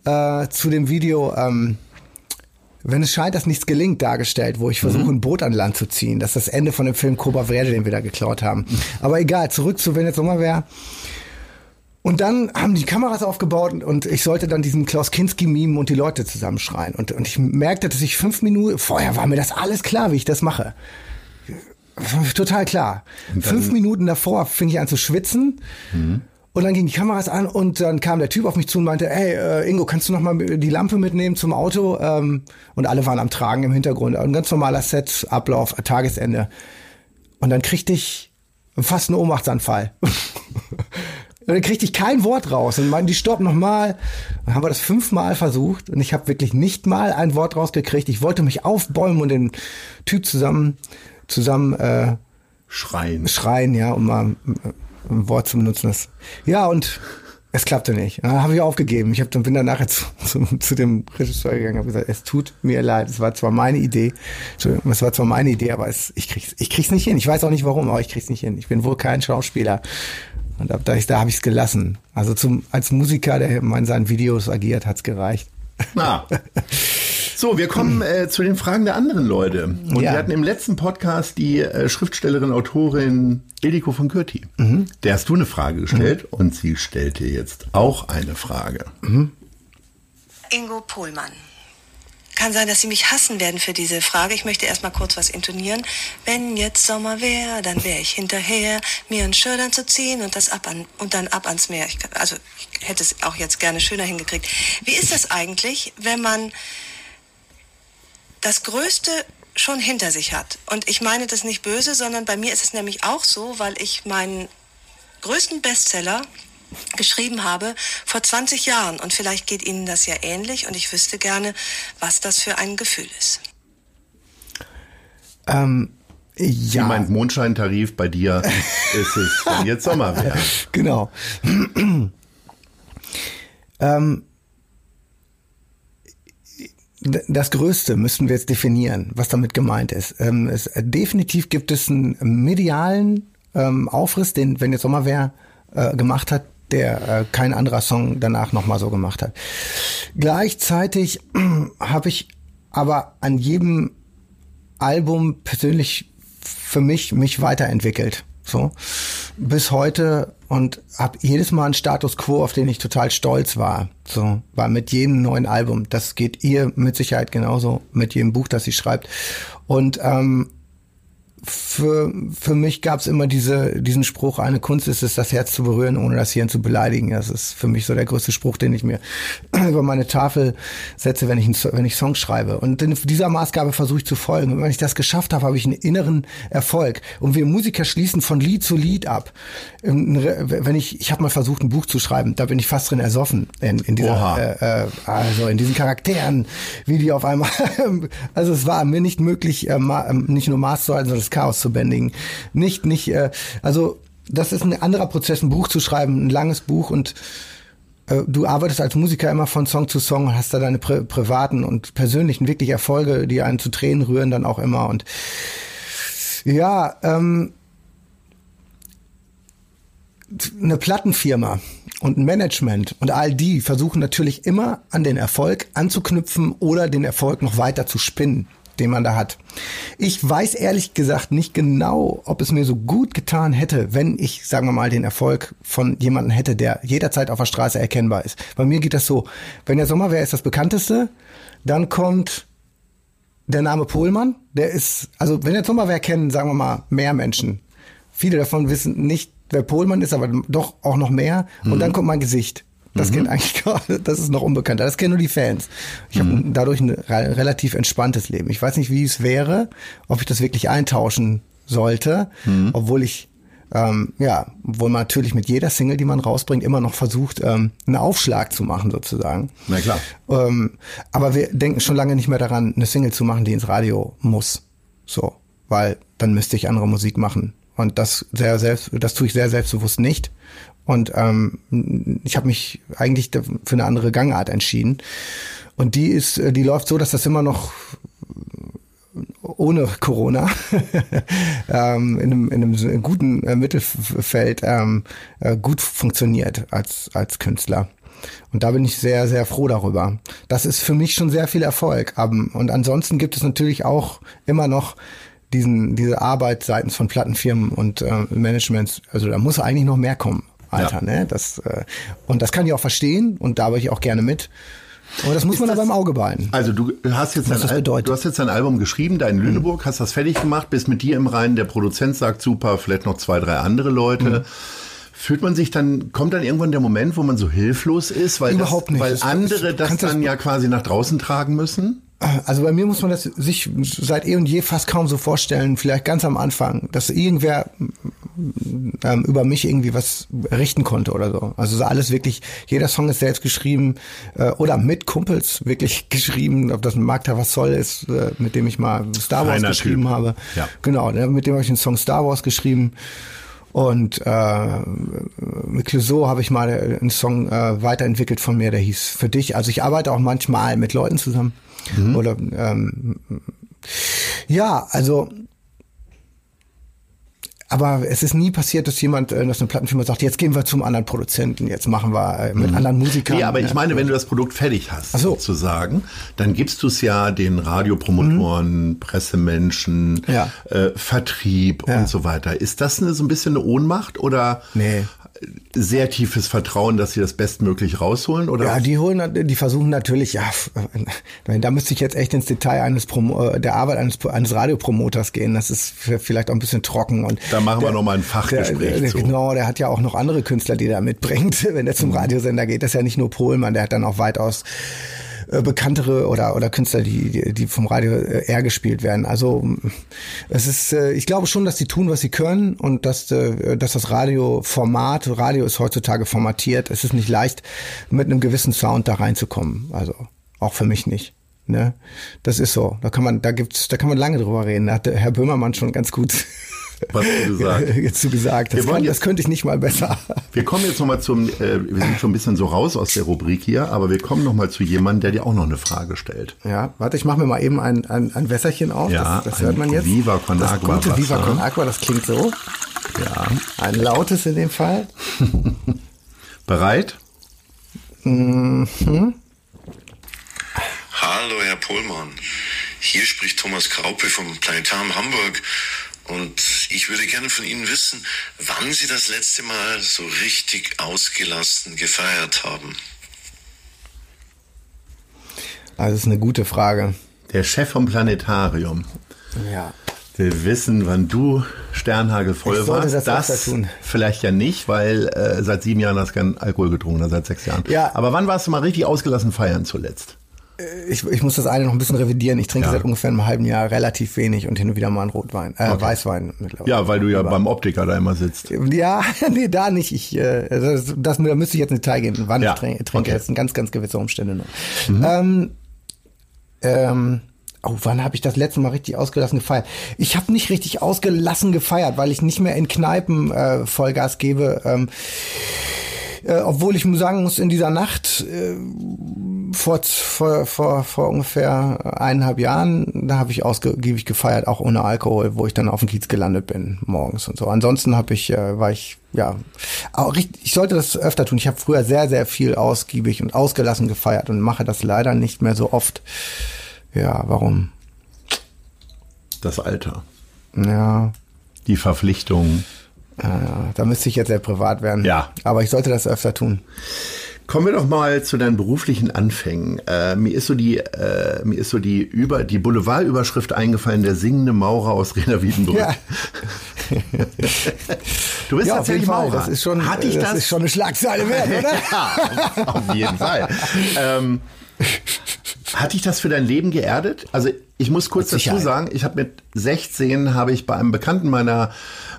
äh, zu dem Video, ähm, wenn es scheint, dass nichts gelingt, dargestellt, wo ich versuche, mhm. ein Boot an Land zu ziehen. Das ist das Ende von dem Film Cobra Verde, den wir da geklaut haben. Aber egal, zurück zu Wenn jetzt Sommer wäre. Und dann haben die Kameras aufgebaut und ich sollte dann diesen Klaus Kinski mimen und die Leute zusammenschreien. Und, und ich merkte, dass ich fünf Minuten, vorher war mir das alles klar, wie ich das mache. Total klar. Fünf Minuten davor fing ich an zu schwitzen. Mhm. Und dann gingen die Kameras an und dann kam der Typ auf mich zu und meinte, hey äh, Ingo, kannst du noch mal die Lampe mitnehmen zum Auto? Ähm, und alle waren am Tragen im Hintergrund. Ein ganz normaler Set-Ablauf, Tagesende. Und dann kriegte ich fast einen Ohnmachtsanfall. Und dann kriegte ich kein Wort raus und meinten, die stopp nochmal. Dann haben wir das fünfmal versucht und ich habe wirklich nicht mal ein Wort rausgekriegt. Ich wollte mich aufbäumen und den Typ zusammen, zusammen äh, schreien. Schreien, ja, um mal ein Wort zu benutzen. Das, ja, und es klappte nicht. Dann habe ich aufgegeben. Ich hab, dann bin dann nachher zu, zu, zu dem Regisseur gegangen und habe gesagt, es tut mir leid. Es war zwar meine Idee, es war zwar meine Idee, aber es, ich krieg's, ich krieg's nicht hin. Ich weiß auch nicht warum, aber ich krieg's nicht hin. Ich bin wohl kein Schauspieler. Und ab da, da habe ich es gelassen. Also zum, als Musiker, der in seinen Videos agiert, hat's gereicht. Na. So, wir kommen äh, zu den Fragen der anderen Leute. Und ja. wir hatten im letzten Podcast die äh, Schriftstellerin, Autorin Ildiko von Kürti. Mhm. Der hast du eine Frage gestellt mhm. und sie stellt dir jetzt auch eine Frage. Mhm. Ingo Pohlmann. Kann sein, dass Sie mich hassen werden für diese Frage. Ich möchte erst mal kurz was intonieren. Wenn jetzt Sommer wäre, dann wäre ich hinterher, mir ein Shirt anzuziehen und das ab an, und dann ab ans Meer. Ich, also, ich hätte es auch jetzt gerne schöner hingekriegt. Wie ist das eigentlich, wenn man das Größte schon hinter sich hat? Und ich meine das nicht böse, sondern bei mir ist es nämlich auch so, weil ich meinen größten Bestseller geschrieben habe vor 20 Jahren. Und vielleicht geht Ihnen das ja ähnlich und ich wüsste gerne, was das für ein Gefühl ist. Ähm, ja. Sie meint Mondscheintarif, bei dir ist es, wenn jetzt Sommer wäre. Genau. ähm, das Größte müssen wir jetzt definieren, was damit gemeint ist. Ähm, es, definitiv gibt es einen medialen ähm, Aufriss, den, wenn jetzt Sommer wäre, äh, gemacht hat, der äh, kein anderer Song danach nochmal so gemacht hat. Gleichzeitig habe ich aber an jedem Album persönlich für mich mich weiterentwickelt. So bis heute und habe jedes Mal einen Status quo, auf den ich total stolz war. So war mit jedem neuen Album. Das geht ihr mit Sicherheit genauso mit jedem Buch, das sie schreibt. Und ähm, für, für mich gab es immer diese, diesen Spruch, eine Kunst ist es, das Herz zu berühren, ohne das Hirn zu beleidigen. Das ist für mich so der größte Spruch, den ich mir über meine Tafel setze, wenn ich, wenn ich Songs schreibe. Und in dieser Maßgabe versuche ich zu folgen. Und wenn ich das geschafft habe, habe ich einen inneren Erfolg. Und wir Musiker schließen von Lied zu Lied ab. Ähm, wenn ich, ich habe mal versucht, ein Buch zu schreiben, da bin ich fast drin ersoffen in, in dieser, äh, äh, also in diesen Charakteren, wie die auf einmal, also es war mir nicht möglich, äh, nicht nur Maß zu halten, sondern das Chaos zu bändigen. Nicht, nicht, äh, also das ist ein anderer Prozess, ein Buch zu schreiben, ein langes Buch und äh, du arbeitest als Musiker immer von Song zu Song und hast da deine pri privaten und persönlichen wirklich Erfolge, die einen zu Tränen rühren dann auch immer und ja, ähm, eine Plattenfirma und ein Management und all die versuchen natürlich immer an den Erfolg anzuknüpfen oder den Erfolg noch weiter zu spinnen. Den man da hat. Ich weiß ehrlich gesagt nicht genau, ob es mir so gut getan hätte, wenn ich, sagen wir mal, den Erfolg von jemandem hätte, der jederzeit auf der Straße erkennbar ist. Bei mir geht das so, wenn der Sommer wäre, ist das bekannteste, dann kommt der Name Pohlmann, der ist, also wenn der Sommerwehr kennen, sagen wir mal, mehr Menschen. Viele davon wissen nicht, wer Pohlmann ist, aber doch auch noch mehr. Und dann kommt mein Gesicht. Das kennt eigentlich gerade, das ist noch unbekannter. Das kennen nur die Fans. Ich habe dadurch ein re- relativ entspanntes Leben. Ich weiß nicht, wie es wäre, ob ich das wirklich eintauschen sollte, obwohl ich ähm, ja, obwohl man natürlich mit jeder Single, die man rausbringt, immer noch versucht, ähm, einen Aufschlag zu machen, sozusagen. Na klar. Ähm, aber wir denken schon lange nicht mehr daran, eine Single zu machen, die ins Radio muss. So, weil dann müsste ich andere Musik machen. Und das sehr selbst, das tue ich sehr selbstbewusst nicht. Und ähm, ich habe mich eigentlich für eine andere Gangart entschieden. Und die ist, äh, die läuft so, dass das immer noch ohne Corona ähm, in, einem, in einem guten äh, Mittelfeld ähm, äh, gut funktioniert als, als Künstler. Und da bin ich sehr, sehr froh darüber. Das ist für mich schon sehr viel Erfolg. Ähm, Und ansonsten gibt es natürlich auch immer noch diesen, diese Arbeit seitens von Plattenfirmen und äh, Managements. Also da muss eigentlich noch mehr kommen, Alter. Ja. Ne? Das, äh, und das kann ich auch verstehen und da arbeite ich auch gerne mit. Aber das muss man das- aber im Auge behalten. Also du hast jetzt Was ein das Al- bedeutet. du hast jetzt ein Album geschrieben, da in Lüneburg, hast das fertig gemacht, bist mit dir im Reinen, der Produzent sagt super, vielleicht noch zwei, drei andere Leute. Fühlt man sich dann, kommt dann irgendwann der Moment, wo man so hilflos ist, weil, Überhaupt das, nicht. weil andere das das- dann ja quasi nach draußen tragen müssen? Also bei mir muss man das sich seit eh und je fast kaum so vorstellen, vielleicht ganz am Anfang, dass irgendwer ähm, über mich irgendwie was richten konnte oder so. Also so alles wirklich, jeder Song ist selbst geschrieben äh, oder mit Kumpels wirklich geschrieben, ob das ein Magda was soll ist, äh, mit dem ich mal Star Wars Feiner geschrieben Typ. habe. Ja. Genau, ne, mit dem habe ich den Song Star Wars geschrieben. Und äh, mit Clouseau habe ich mal einen Song äh, weiterentwickelt von mir, der hieß Für dich. Also ich arbeite auch manchmal mit Leuten zusammen. Oder ähm, ja, also aber es ist nie passiert, dass jemand, äh, dass eine Plattenfirma sagt, jetzt gehen wir zum anderen Produzenten, jetzt machen wir äh, mit anderen Musikern. Nee, aber ich meine, wenn du das Produkt fertig hast, so. sozusagen, dann gibst du es ja den Radiopromotoren, Pressemenschen, Mhm. Ja. äh, Vertrieb Ja. und so weiter. Ist das eine, so ein bisschen eine Ohnmacht oder Nee. Sehr tiefes Vertrauen, dass sie das bestmöglich rausholen? Oder Ja, die holen, die versuchen natürlich, ja, da müsste ich jetzt echt ins Detail eines Promo, äh, der Arbeit eines, eines Radiopromoters gehen. Das ist vielleicht auch ein bisschen trocken und Da machen wir der- noch mal ein der, Fachgespräch der, zu. Genau, der hat ja auch noch andere Künstler, die er mitbringt, wenn er zum Mhm. Radiosender geht. Das ist ja nicht nur Pohlmann, der hat dann auch weitaus äh, bekanntere oder oder Künstler, die die, vom Radio äh, eher gespielt werden. Also es ist, äh, ich glaube schon, dass die tun, was sie können und dass äh, dass das Radioformat, Radio ist heutzutage formatiert. Es ist nicht leicht, mit einem gewissen Sound da reinzukommen. Also auch für mich nicht. Ne, das ist so. Da kann man, da gibt's, da kann man lange drüber reden. Da hat Herr Böhmermann schon ganz gut was du gesagt dazu gesagt. Das, kann, jetzt- das könnte ich nicht mal besser. Wir kommen jetzt nochmal zum, äh, wir sind schon ein bisschen so raus aus der Rubrik hier, aber wir kommen nochmal zu jemandem, der dir auch noch eine Frage stellt. Ja, warte, ich mache mir mal eben ein, ein, ein Wässerchen auf. Ja, das, das ein hört man jetzt. Viva Con das Agua gute Viva. Con Agua, das klingt so. Ja. Ein lautes in dem Fall. Bereit? Hallo, Herr Pohlmann. Hier spricht Thomas Kraupe vom Planetarium Hamburg. Und ich würde gerne von Ihnen wissen, wann Sie das letzte Mal so richtig ausgelassen gefeiert haben. Also das ist eine gute Frage. Der Chef vom Planetarium. Ja. Wir wissen, wann du Sternhagel voll Ich sollte warst. das tun. vielleicht ja nicht, weil äh, seit sieben Jahren hast du keinen Alkohol getrunken, oder seit sechs Jahren. Ja. Aber wann warst du mal richtig ausgelassen feiern zuletzt? Ich, ich muss das eine noch ein bisschen revidieren. Ich trinke Ja. seit ungefähr einem halben Jahr relativ wenig und hin und wieder mal einen Rotwein, äh, Weißwein mittlerweile. Ja, weil du ja beim Optiker da immer sitzt. Ja, nee, da nicht. Ich, äh, das, das, da müsste ich jetzt ins Detail gehen, wann Ja, ich trinke. okay. Mhm. Das sind ganz, ganz gewisse Umstände noch. Ähm, ähm, oh, wann habe ich das letzte Mal richtig ausgelassen gefeiert? Ich habe nicht richtig ausgelassen gefeiert, weil ich nicht mehr in Kneipen äh, Vollgas gebe. Ähm, äh, obwohl ich sagen muss, in dieser Nacht äh, vor, vor, vor, vor ungefähr eineinhalb Jahren, da habe ich ausgiebig gefeiert, auch ohne Alkohol, wo ich dann auf dem Kiez gelandet bin morgens und so. Ansonsten habe ich, äh, war ich, ja, auch richtig, ich sollte das öfter tun. Ich habe früher sehr, sehr viel ausgiebig und ausgelassen gefeiert und mache das leider nicht mehr so oft. Ja, warum? Das Alter. Ja, Die Verpflichtung. äh, da müsste ich jetzt sehr privat werden. Ja. Aber ich sollte das öfter tun. Kommen wir doch mal zu deinen beruflichen Anfängen. Äh, mir ist so die, äh, mir ist so die über die Boulevardüberschrift eingefallen: der singende Maurer aus Reda Wiedenbrück. Ja. Du bist Ja, tatsächlich. Maurer. Das ist schon, Hatte ich das, das? ist schon eine Schlagzeile wert, oder? ja, auf, auf jeden Fall. Ähm, hat dich das für dein Leben geerdet? Also ich muss kurz dazu sagen, ich habe mit 16 habe ich bei einem Bekannten meiner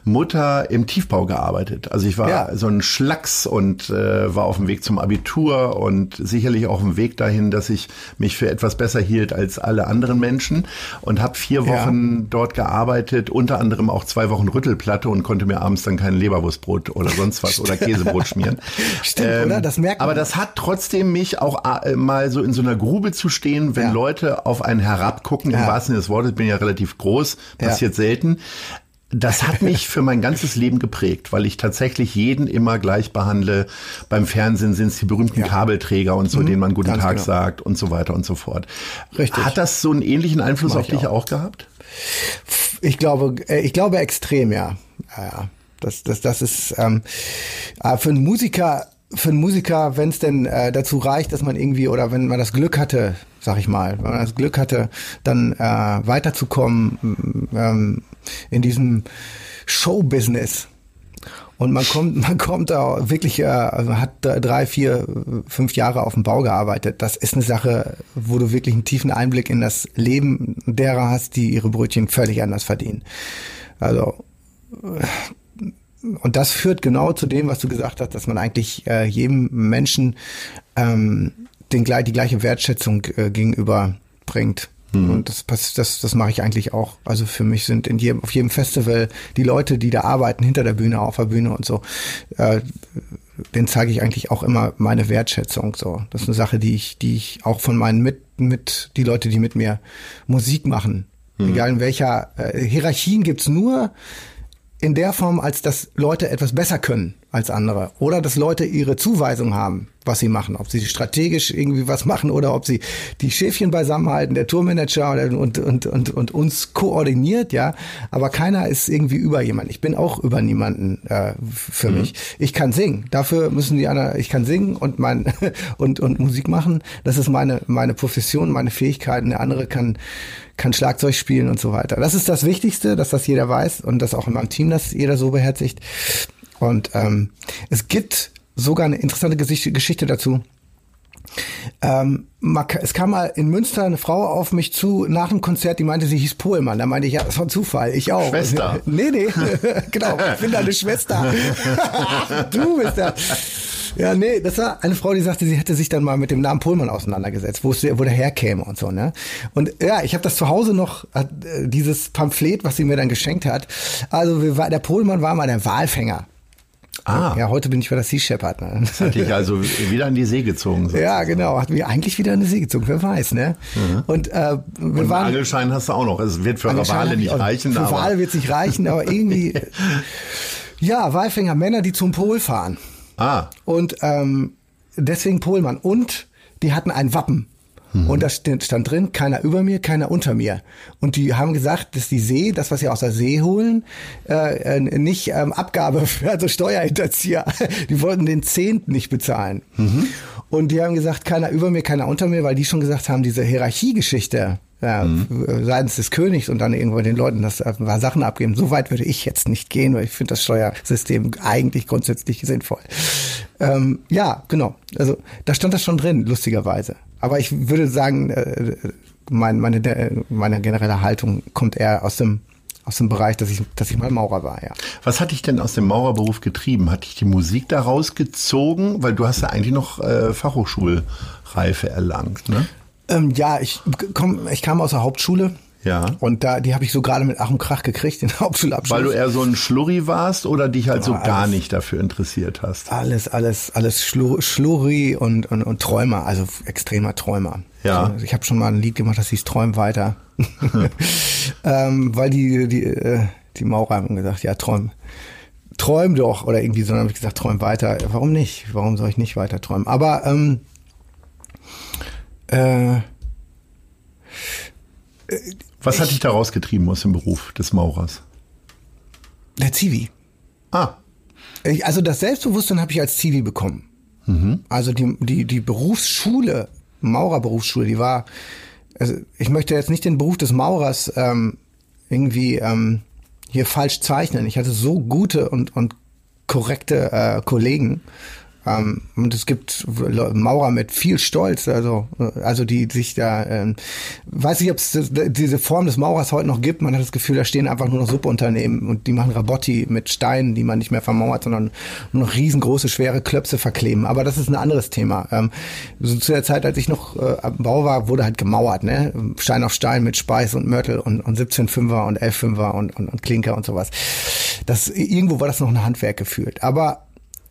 Mutter im Tiefbau gearbeitet. Also ich war Ja. so ein Schlacks und äh, war auf dem Weg zum Abitur und sicherlich auch auf dem Weg dahin, dass ich mich für etwas besser hielt als alle anderen Menschen und habe vier Ja. Wochen dort gearbeitet, unter anderem auch zwei Wochen Rüttelplatte und konnte mir abends dann kein Leberwurstbrot oder sonst was oder Käsebrot schmieren. Stimmt, oder? Das merkt man. Aber das hat trotzdem mich auch äh, mal so in so einer Grube zu stehen, wenn Ja. Leute auf einen herabgucken, im Ja. wahrsten Sinne des Wortes, bin ja relativ groß, Ja. passiert selten. Das hat mich für mein ganzes Leben geprägt, weil ich tatsächlich jeden immer gleich behandle. Beim Fernsehen sind es die berühmten Ja. Kabelträger und so, denen man guten Tag genau. sagt und so weiter und so fort. Richtig. Hat das so einen ähnlichen Einfluss auf ich dich auch. auch gehabt? Ich glaube, äh, ich glaube extrem, ja. Ja, ja. Das, das, das ist ähm, äh, für einen Musiker, für einen Musiker, wenn es denn äh, dazu reicht, dass man irgendwie oder wenn man das Glück hatte, sag ich mal, wenn man das Glück hatte, dann äh, weiterzukommen m- ähm, in diesem Showbusiness. Und man kommt, man kommt da wirklich, äh, also hat drei, vier, fünf Jahre auf dem Bau gearbeitet. Das ist eine Sache, wo du wirklich einen tiefen Einblick in das Leben derer hast, die ihre Brötchen völlig anders verdienen. Also und das führt genau zu dem, was du gesagt hast, dass man eigentlich äh, jedem Menschen ähm, den, die gleiche Wertschätzung äh, gegenüber bringt. Und das, pass- das, das mache ich eigentlich auch. Also für mich sind in jedem, auf jedem Festival die Leute, die da arbeiten, hinter der Bühne, auf der Bühne und so, äh, den zeige ich eigentlich auch immer meine Wertschätzung. So, das ist eine Sache, die ich, die ich auch von meinen mit, mit die Leute, die mit mir Musik machen, egal in welcher äh, Hierarchien gibt's nur in der Form, als dass Leute etwas besser können als andere oder dass Leute ihre Zuweisung haben, was sie machen, ob sie strategisch irgendwie was machen oder ob sie die Schäfchen beisammenhalten, der Tourmanager und, und, und, und uns koordiniert, ja. Aber keiner ist irgendwie über jemanden. Ich bin auch über niemanden äh, für mich. Ich kann singen. Dafür müssen die anderen, ich kann singen und mein und, und Musik machen. Das ist meine, meine Profession, meine Fähigkeiten. Der andere kann, kann Schlagzeug spielen und so weiter. Das ist das Wichtigste, dass das jeder weiß und dass auch in meinem Team das jeder so beherzigt. Und ähm, es gibt sogar eine interessante Geschichte, dazu. Ähm, es kam mal in Münster eine Frau auf mich zu nach dem Konzert, die meinte, sie hieß Pohlmann. Da meinte ich, ja, das war ein Zufall. Ich auch. Schwester. nee, nee, genau. Ich bin deine Schwester. du bist da. Ja, nee, das war eine Frau, die sagte, sie hätte sich dann mal mit dem Namen Pohlmann auseinandergesetzt, wo, es, wo der herkäme und so, ne? Und ja, ich habe das zu Hause noch, äh, dieses Pamphlet, was sie mir dann geschenkt hat. Also wir war, der Pohlmann war mal der Walfänger. Ah, Ja, heute bin ich wieder Sea Shepherd. Ne? hat dich also wieder in die See gezogen. So. Ja, genau. Hat mir eigentlich wieder eine See gezogen, wer weiß, ne? Und äh, wir Und waren. Angelschein hast du auch noch. Es wird für Wale nicht reichen, Für Wale wird es nicht reichen, aber irgendwie. ja, Walfänger, Männer, die zum Pol fahren. ah, Und ähm, deswegen Polmann. Und die hatten ein Wappen. Und da stand, drin, keiner über mir, keiner unter mir. Und die haben gesagt, dass die See, das, was sie aus der See holen, äh, äh, nicht ähm, Abgabe für also Steuerhinterzieher. Die wollten den Zehnten nicht bezahlen. Und die haben gesagt, keiner über mir, keiner unter mir, weil die schon gesagt haben, diese Hierarchiegeschichte, ja, seitens des Königs und dann irgendwo den Leuten das äh, war Sachen abgeben. So weit würde ich jetzt nicht gehen, weil ich finde das Steuersystem eigentlich grundsätzlich sinnvoll. Ähm, ja, genau. Also da stand das schon drin, lustigerweise. Aber ich würde sagen, äh, mein, meine, meine generelle Haltung kommt eher aus dem aus dem Bereich, dass ich, dass ich mal Maurer war, ja. was hat dich denn aus dem Maurerberuf getrieben? Hat dich die Musik da rausgezogen? Weil du hast ja eigentlich noch äh, Fachhochschulreife erlangt, ne? Ähm, ja, ich komm, ich kam aus der Hauptschule. Ja. Und da, die habe ich so gerade mit Ach und Krach gekriegt, den Hauptschulabschluss. Weil du eher so ein Schlurri warst oder dich halt so Ja, gar alles. nicht dafür interessiert hast? Alles, alles, alles Schlur, Schlurri und, und, und Träumer, also extremer Träumer. Ja. Also ich habe schon mal ein Lied gemacht, das hieß Träum weiter. ähm, weil die, die, äh, die Maurer haben gesagt, ja, träum, träum doch. Oder irgendwie so, dann habe ich gesagt, träum weiter. Warum nicht? Warum soll ich nicht weiter träumen? Aber ähm, äh, Was hat dich da rausgetrieben aus dem Beruf des Maurers? Der Zivi. Ah, Ich, also das Selbstbewusstsein habe ich als Zivi bekommen. Also die, die, die Berufsschule, Maurerberufsschule, die war, also ich möchte jetzt nicht den Beruf des Maurers ähm, irgendwie ähm, hier falsch zeichnen. Ich hatte so gute und, und korrekte äh, Kollegen. Ähm, und es gibt Maurer mit viel Stolz, also, äh, also die sich da, ähm, weiß nicht, ob es diese Form des Maurers heute noch gibt. Man hat das Gefühl, da stehen einfach nur noch Subunternehmen und die machen Rabotti mit Steinen, die man nicht mehr vermauert, sondern nur noch riesengroße, schwere Klöpse verkleben. Aber das ist ein anderes Thema. Ähm, so zu der Zeit, als ich noch äh, am Bau war, wurde halt gemauert, ne? Stein auf Stein mit Speis und Mörtel und, und 17 Fünfer und 11 Fünfer und, und, und Klinker und sowas. Das, irgendwo war das noch ein Handwerk gefühlt. Aber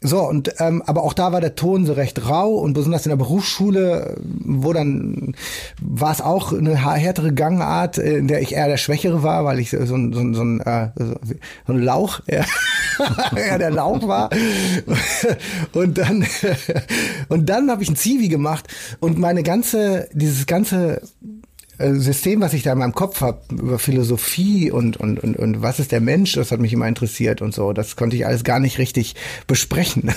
so, und ähm, aber auch da war der Ton so recht rau und besonders in der Berufsschule, wo dann war es auch eine härtere Gangart, äh, in der ich eher der Schwächere war, weil ich so, so, ein- so, so, ein, äh, so, ein Lauch, eher, eher der Lauch war. Und dann und dann habe ich ein Zivi gemacht und meine ganze, dieses ganze System, was ich da in meinem Kopf habe, über Philosophie und, und, und, und was ist der Mensch, das hat mich immer interessiert und so. Das konnte ich alles gar nicht richtig besprechen.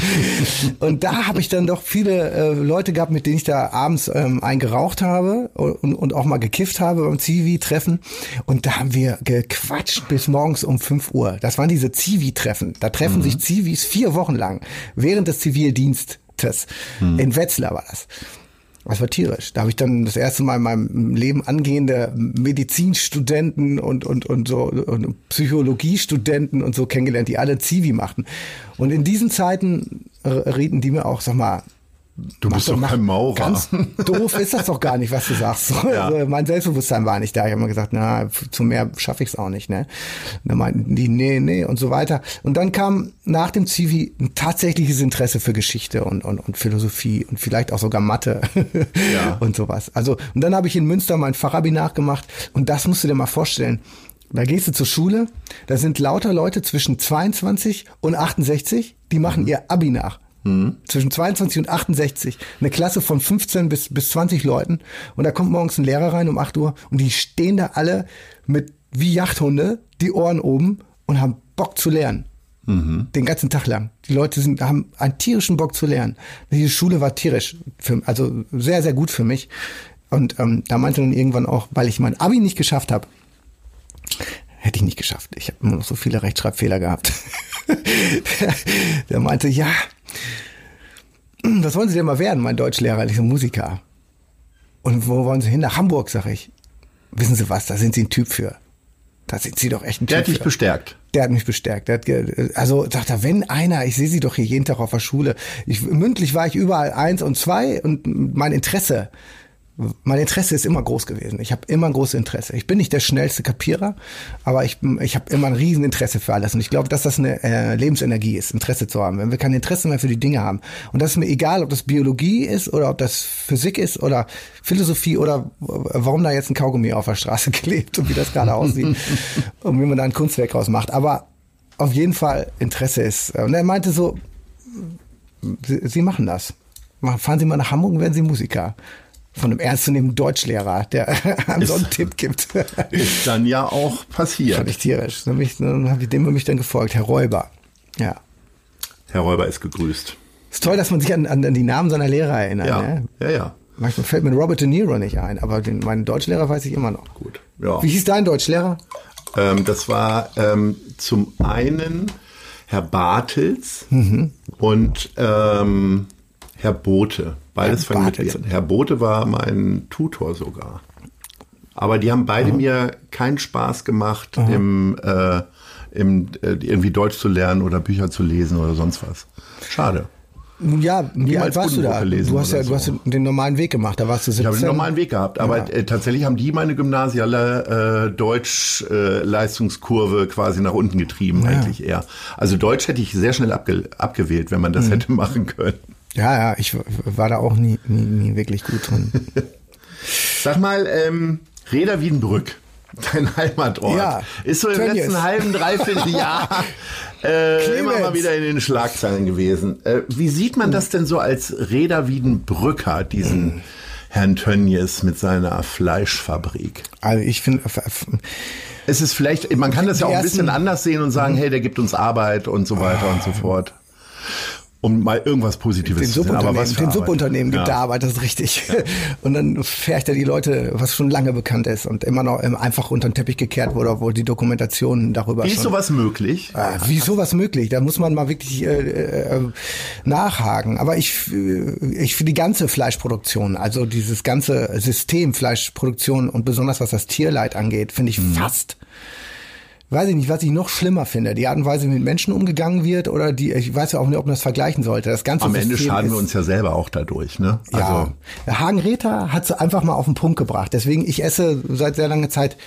und da habe ich dann doch viele äh, Leute gehabt, mit denen ich da abends ähm, eingeraucht habe und, und auch mal gekifft habe beim Zivi-Treffen. Und da haben wir gequatscht bis morgens um 5 Uhr. Das waren diese Zivi-Treffen. Da treffen sich Zivis vier Wochen lang während des Zivildienstes. In Wetzlar war das. Das war tierisch. Da habe ich dann das erste Mal in meinem Leben angehende Medizinstudenten und, und, und so und Psychologiestudenten und so kennengelernt, die alle Zivi machten. Und in diesen Zeiten reden die mir auch, sag mal, du bist doch kein Maurer. Ganz doof ist das doch gar nicht, was du sagst. Ja. Also mein Selbstbewusstsein war nicht da. Ich habe immer gesagt, na, zu mehr schaffe ich es auch nicht. Ne? Und dann meinten die, nee, nee und so weiter. Und dann kam nach dem Zivi ein tatsächliches Interesse für Geschichte und, und, und Philosophie und vielleicht auch sogar Mathe Ja. und sowas. Also und dann habe ich in Münster mein Fachabi nachgemacht und das musst du dir mal vorstellen. Da gehst du zur Schule, da sind lauter Leute zwischen 22 und 68, die machen ihr Abi nach. Zwischen 22 und 68. Eine Klasse von 15 bis, bis 20 Leuten. Und da kommt morgens ein Lehrer rein um 8 Uhr und die stehen da alle mit wie Jagdhunde, die Ohren oben und haben Bock zu lernen. Den ganzen Tag lang. Die Leute sind, haben einen tierischen Bock zu lernen. Diese Schule war tierisch. Für, also sehr, sehr gut für mich. Und ähm, da meinte dann irgendwann auch, weil ich mein Abi nicht geschafft habe, hätte ich nicht geschafft. Ich habe immer noch so viele Rechtschreibfehler gehabt. der, der meinte, ja, was wollen Sie denn mal werden, mein Deutschlehrer? Ich so, Musiker. Und wo wollen Sie hin? Nach Hamburg, sag ich. Wissen Sie was, da sind Sie ein Typ für. Da sind Sie doch echt ein Der Typ hat dich für. bestärkt. Der hat mich bestärkt. Der hat ge also sagt er, wenn einer, ich sehe sie doch hier jeden Tag auf der Schule. Ich, mündlich war ich überall eins und zwei und mein Interesse, mein Interesse ist immer groß gewesen. Ich habe immer ein großes Interesse. Ich bin nicht der schnellste Kapierer, aber ich, ich habe immer ein Rieseninteresse für alles. Und ich glaube, dass das eine äh, Lebensenergie ist, Interesse zu haben. Wenn wir kein Interesse mehr für die Dinge haben. Und das ist mir egal, ob das Biologie ist oder ob das Physik ist oder Philosophie oder warum da jetzt ein Kaugummi auf der Straße klebt und wie das gerade aussieht und wie man da ein Kunstwerk draus macht. Aber auf jeden Fall Interesse ist. Und er meinte so, Sie, Sie machen das. Fahren Sie mal nach Hamburg und werden Sie Musiker. Von einem ernstzunehmenden Deutschlehrer, der einem so einen Tipp gibt. Ist dann ja auch Fand passiert. ich tierisch. Dann habe ich dem mich dann gefolgt, Herr Räuber. Ja. Herr Räuber ist gegrüßt. Ist toll, dass man sich an, an, an die Namen seiner Lehrer erinnert. Ja, Ne? ja, ja. Manchmal fällt mir Robert De Niro nicht ein, aber den, meinen Deutschlehrer weiß ich immer noch. Gut. Ja. Wie hieß dein Deutschlehrer? Ähm, das war ähm, zum einen Herr Bartels Mhm. und ähm, Herr Bote. Beides fangen mit. B an. Herr Bote war mein Tutor sogar. Aber die haben beide mir keinen Spaß gemacht, im, äh, im, äh, irgendwie Deutsch zu lernen oder Bücher zu lesen oder sonst was. Schade. Ja, wie Niemals alt warst du da? Du hast ja, oder du hast so. den normalen Weg gemacht, da warst du 17. Ich habe den normalen Weg gehabt, aber Ja. äh, tatsächlich haben die meine gymnasiale äh, Deutsch-Leistungskurve quasi nach unten getrieben, eigentlich eher. Also Deutsch hätte ich sehr schnell abge abgewählt, wenn man Mhm. das hätte machen können. Ja, ja, ich war da auch nie, nie, nie wirklich gut drin. Sag mal, ähm, Reda Wiedenbrück, dein Heimatort, Ja, ist so im letzten halben, dreiviertel Jahr äh, immer mal wieder in den Schlagzeilen gewesen. Äh, wie sieht man das denn so als Reda Wiedenbrücker, diesen, Herrn Tönnies mit seiner Fleischfabrik? Also ich finde, Es ist vielleicht, man kann das ja auch ein bisschen anders sehen und Mhm. sagen, hey, der gibt uns Arbeit und so weiter und so fort. Um mal irgendwas Positives den zu sehen. Aber Subunternehmen, was für den? Subunternehmen gibt ja. der Arbeit, das ist richtig. Und dann fährt er die Leute, was schon lange bekannt ist und immer noch ähm, einfach unter den Teppich gekehrt wurde, wo die Dokumentation darüber Wie ist schon sowas möglich? Äh, Wie ist sowas möglich? Da muss man mal wirklich äh, äh, nachhaken. Aber ich, äh, ich für die ganze Fleischproduktion, also dieses ganze System Fleischproduktion und besonders was das Tierleid angeht, finde Mhm. ich fast. Weiß ich nicht, was ich noch schlimmer finde. Die Art und Weise, wie mit Menschen umgegangen wird oder die, ich weiß ja auch nicht, ob man das vergleichen sollte. Das ganze Am Ende System schaden ist, wir uns ja selber auch dadurch, ne? ja, Hagen Räther hat sie einfach mal auf den Punkt gebracht. Deswegen, ich esse seit sehr langer Zeit.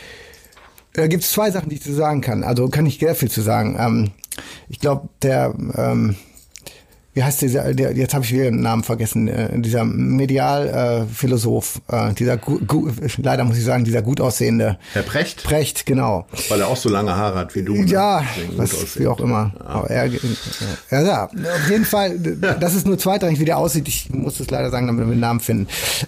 Da gibt es zwei Sachen, die ich zu sagen kann. Also kann ich sehr viel zu sagen. Ähm, ich glaube, der, ähm, wie heißt dieser, der, jetzt habe ich wieder den Namen vergessen, äh, dieser Medialphilosoph, äh, dieser, gu, gu, leider muss ich sagen, dieser gut aussehende. Herr Precht? Precht, genau. Weil er auch so lange Haare hat wie du. ne? Ja, was, wie auch immer. Aber er, ja, ja, auf jeden Fall, das ist nur zweitrangig, wie der aussieht. Ich muss es leider sagen, damit wir den Namen finden.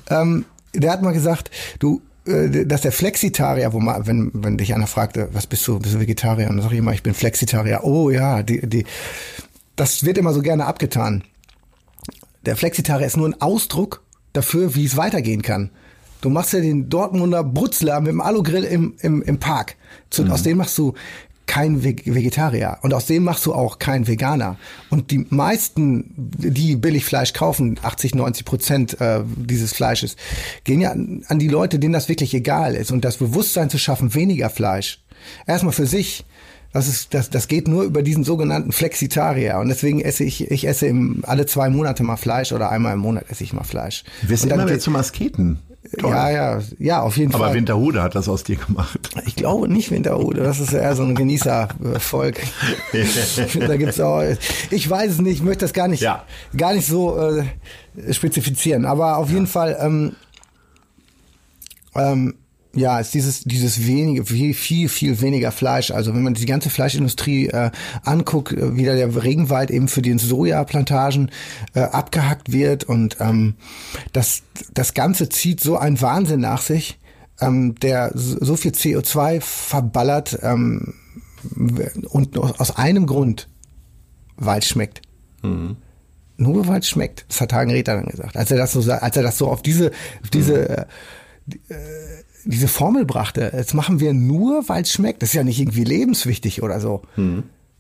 Ähm, der hat mal gesagt, du, äh, dass der Flexitarier, wo man, wenn, wenn dich einer fragte, was bist du, bist du Vegetarier? Und dann sage ich immer, ich bin Flexitarier. Oh ja, die, die, das wird immer so gerne abgetan. Der Flexitarier ist nur ein Ausdruck dafür, wie es weitergehen kann. Du machst ja den Dortmunder Brutzler mit dem Alugrill im, im, im Park. Zu, Aus dem machst du kein Ve- Vegetarier und aus dem machst du auch kein Veganer. Und die meisten, die Billigfleisch kaufen, 80, 90 Prozent äh, dieses Fleisches, gehen ja an, an die Leute, denen das wirklich egal ist. Und das Bewusstsein zu schaffen, weniger Fleisch. Erstmal für sich. Das, ist, das, das geht nur über diesen sogenannten Flexitarier. Und deswegen esse ich, ich esse im, alle zwei Monate mal Fleisch oder einmal im Monat esse ich mal Fleisch. Wir dann immer mehr geht- zum Asketen. Toll. ja, ja, ja, auf jeden Aber Fall. Winterhude hat das aus dir gemacht. Ich glaube nicht Winterhude, das ist eher so ein Genießervolk. da gibt's auch, ich weiß es nicht, ich möchte das gar nicht, Ja. gar nicht so äh, spezifizieren. Aber auf jeden Fall, ähm, ähm, ja, ist dieses, dieses wenige, viel, viel, viel weniger Fleisch. Also wenn man die ganze Fleischindustrie äh, anguckt, äh, wie da der Regenwald eben für die Sojaplantagen äh, abgehackt wird und ähm, das, das Ganze zieht so einen Wahnsinn nach sich, ähm, der so viel CO2 verballert ähm, und aus einem Grund, weil es schmeckt. Nur weil es schmeckt. Das hat Hagen Räther dann gesagt. Als er das so, als er das so auf diese, auf diese, äh, die, äh, diese Formel brachte. Jetzt machen wir nur, weil es schmeckt. Das ist ja nicht irgendwie lebenswichtig oder so.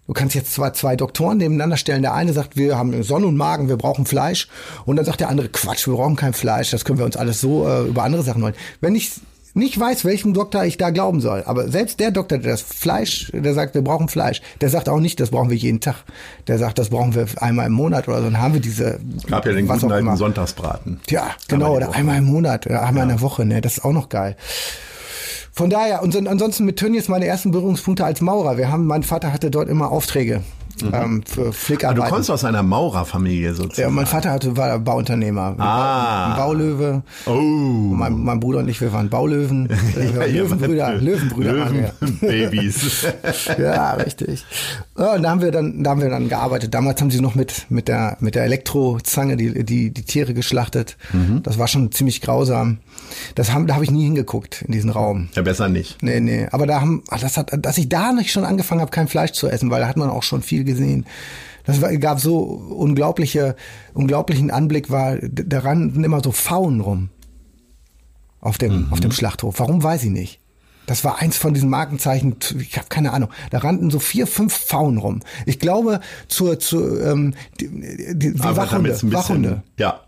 Du kannst jetzt zwar zwei Doktoren nebeneinander stellen. Der eine sagt, wir haben Sonne und Magen, wir brauchen Fleisch. Und dann sagt der andere, Quatsch, wir brauchen kein Fleisch. Das können wir uns alles so äh, über andere Sachen holen. Wenn ich nicht weiß, welchem Doktor ich da glauben soll, aber selbst der Doktor, der das Fleisch, der sagt, wir brauchen Fleisch, der sagt auch nicht, das brauchen wir jeden Tag. Der sagt, das brauchen wir einmal im Monat oder so. Dann haben wir diese. Gab ja den guten alten immer. Sonntagsbraten. Genau, Einmal die oder einmal im Monat, oder einmal in der Woche, ne? Das ist auch noch geil. Von daher, und so- ansonsten mit Tönnies meine ersten Berührungspunkte als Maurer. Wir haben, mein Vater hatte dort immer Aufträge ähm, für Ah, du Flickarbeiten. kommst aus einer Maurerfamilie sozusagen. ja, mein Vater hatte, war Bauunternehmer. Ah. Ein Baulöwe. Oh. Mein, mein Bruder und ich, wir waren Baulöwen. Wir waren Löwenbrüder, Löwenbrüder wir. Löwenbabys. Ja, richtig. Ja, und da haben wir dann, da haben wir dann gearbeitet. Damals haben sie noch mit mit der mit der Elektrozange die die die Tiere geschlachtet. Das war schon ziemlich grausam. Das haben, da habe ich nie hingeguckt in diesen Raum. ja, besser nicht. Nee, nee, aber da haben, ach, das hat, dass ich da nicht schon angefangen habe, kein Fleisch zu essen, weil da hat man auch schon viel gesehen. Das war, gab so unglaubliche, unglaublichen Anblick, war, d- da rannten immer so Pfauen rum. Auf dem, auf dem Schlachthof. Warum weiß ich nicht. Das war eins von diesen Markenzeichen, ich habe keine Ahnung. Da rannten so vier, fünf Pfauen rum. Ich glaube, zur, zur ähm, die, die, die Wachhunde, bisschen- Wachhunde Ja.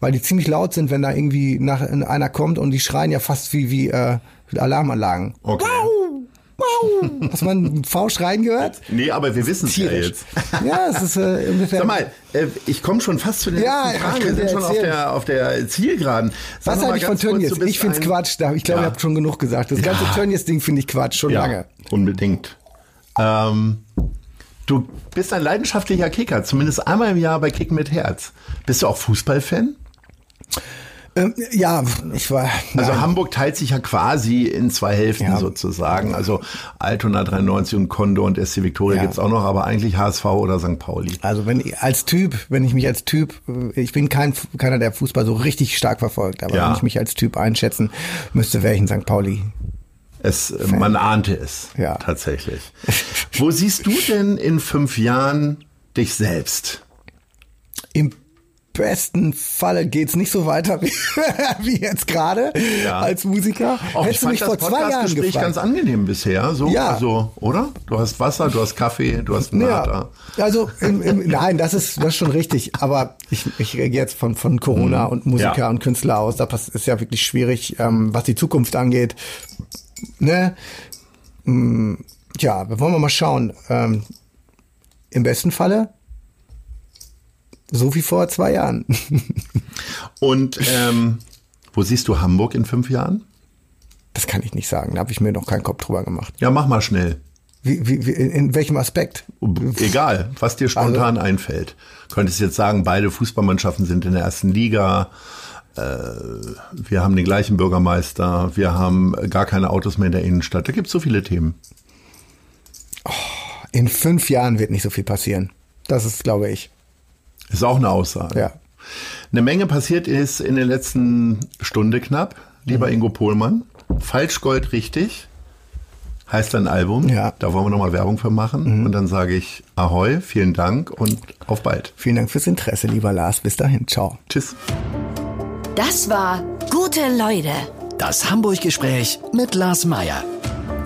weil die ziemlich laut sind, wenn da irgendwie nach einer kommt und die schreien ja fast wie wie äh, Alarmanlagen. Okay. Wow! Hast du mal einen V schreien gehört? Nee, aber wir wissen es ja jetzt. Ja, es ist äh, ungefähr. Sag mal, äh, ich komme schon fast zu den Ja, letzten Fragen. Wir sind schon auf der, auf der Zielgeraden. Sag was noch mal halte ich von Tönnies? Ich find's ein- Quatsch. Da- Ich glaube, Ja. ihr habt schon genug gesagt. Das ganze Ja. Tönnies-Ding finde ich Quatsch, schon Ja, lange. unbedingt. Ähm, du bist ein leidenschaftlicher Kicker, zumindest einmal im Jahr bei Kicken mit Herz. Bist du auch Fußballfan? Ähm, ja, ich war. Also nein. Hamburg teilt sich ja quasi in zwei Hälften Ja. sozusagen. Also Altona 93 und Condor und SC Victoria Ja. gibt's auch noch, aber eigentlich HSV oder St. Pauli. Also wenn ich als Typ, wenn ich mich als Typ, äh, ich bin kein keiner, der Fußball so richtig stark verfolgt, aber Ja. wenn ich mich als Typ einschätzen müsste, wäre ich in St. Pauli. Es, äh, man ahnte es Ja. tatsächlich. Wo siehst du denn in fünf Jahren dich selbst? Im besten Falle geht's nicht so weiter wie, wie jetzt gerade Ja. als Musiker. Auch ich Hättest du fand mich vor zwei Jahren gefragt. ganz angenehm bisher. So, Ja. also, oder? Du hast Wasser, du hast Kaffee, du hast Nata. Ja, also im, im, nein, das ist das ist schon richtig. Aber ich, ich rede jetzt von von Corona und Musiker Mhm. Ja. und Künstler aus. Da ist ja wirklich schwierig, ähm, was die Zukunft angeht. Ne? Mm, Tja, wollen wir mal schauen. Ähm, Im besten Falle so wie vor zwei Jahren. Und ähm, wo siehst du Hamburg in fünf Jahren? Das kann ich nicht sagen. Da habe ich mir noch keinen Kopf drüber gemacht. Ja, mach mal schnell. Wie, wie, wie, in, welchem Aspekt? Egal, was dir spontan Also- einfällt. Könntest jetzt sagen, beide Fußballmannschaften sind in der ersten Liga. Äh, wir haben den gleichen Bürgermeister. Wir haben gar keine Autos mehr in der Innenstadt. Da gibt's so viele Themen. In fünf Jahren wird nicht so viel passieren. Das ist, glaube ich. Ist auch eine Aussage. Ja. Eine Menge passiert ist in der letzten Stunde knapp. Lieber Mhm. Ingo Pohlmann. Falschgold richtig. Heißt dein Album. Ja. Mhm. Da wollen wir nochmal Werbung für machen. Und dann sage ich Ahoi, vielen Dank und auf bald. Vielen Dank fürs Interesse, lieber Lars. Bis dahin. Ciao. Tschüss. Das war Gute Leute Das Hamburg-Gespräch mit Lars Meier.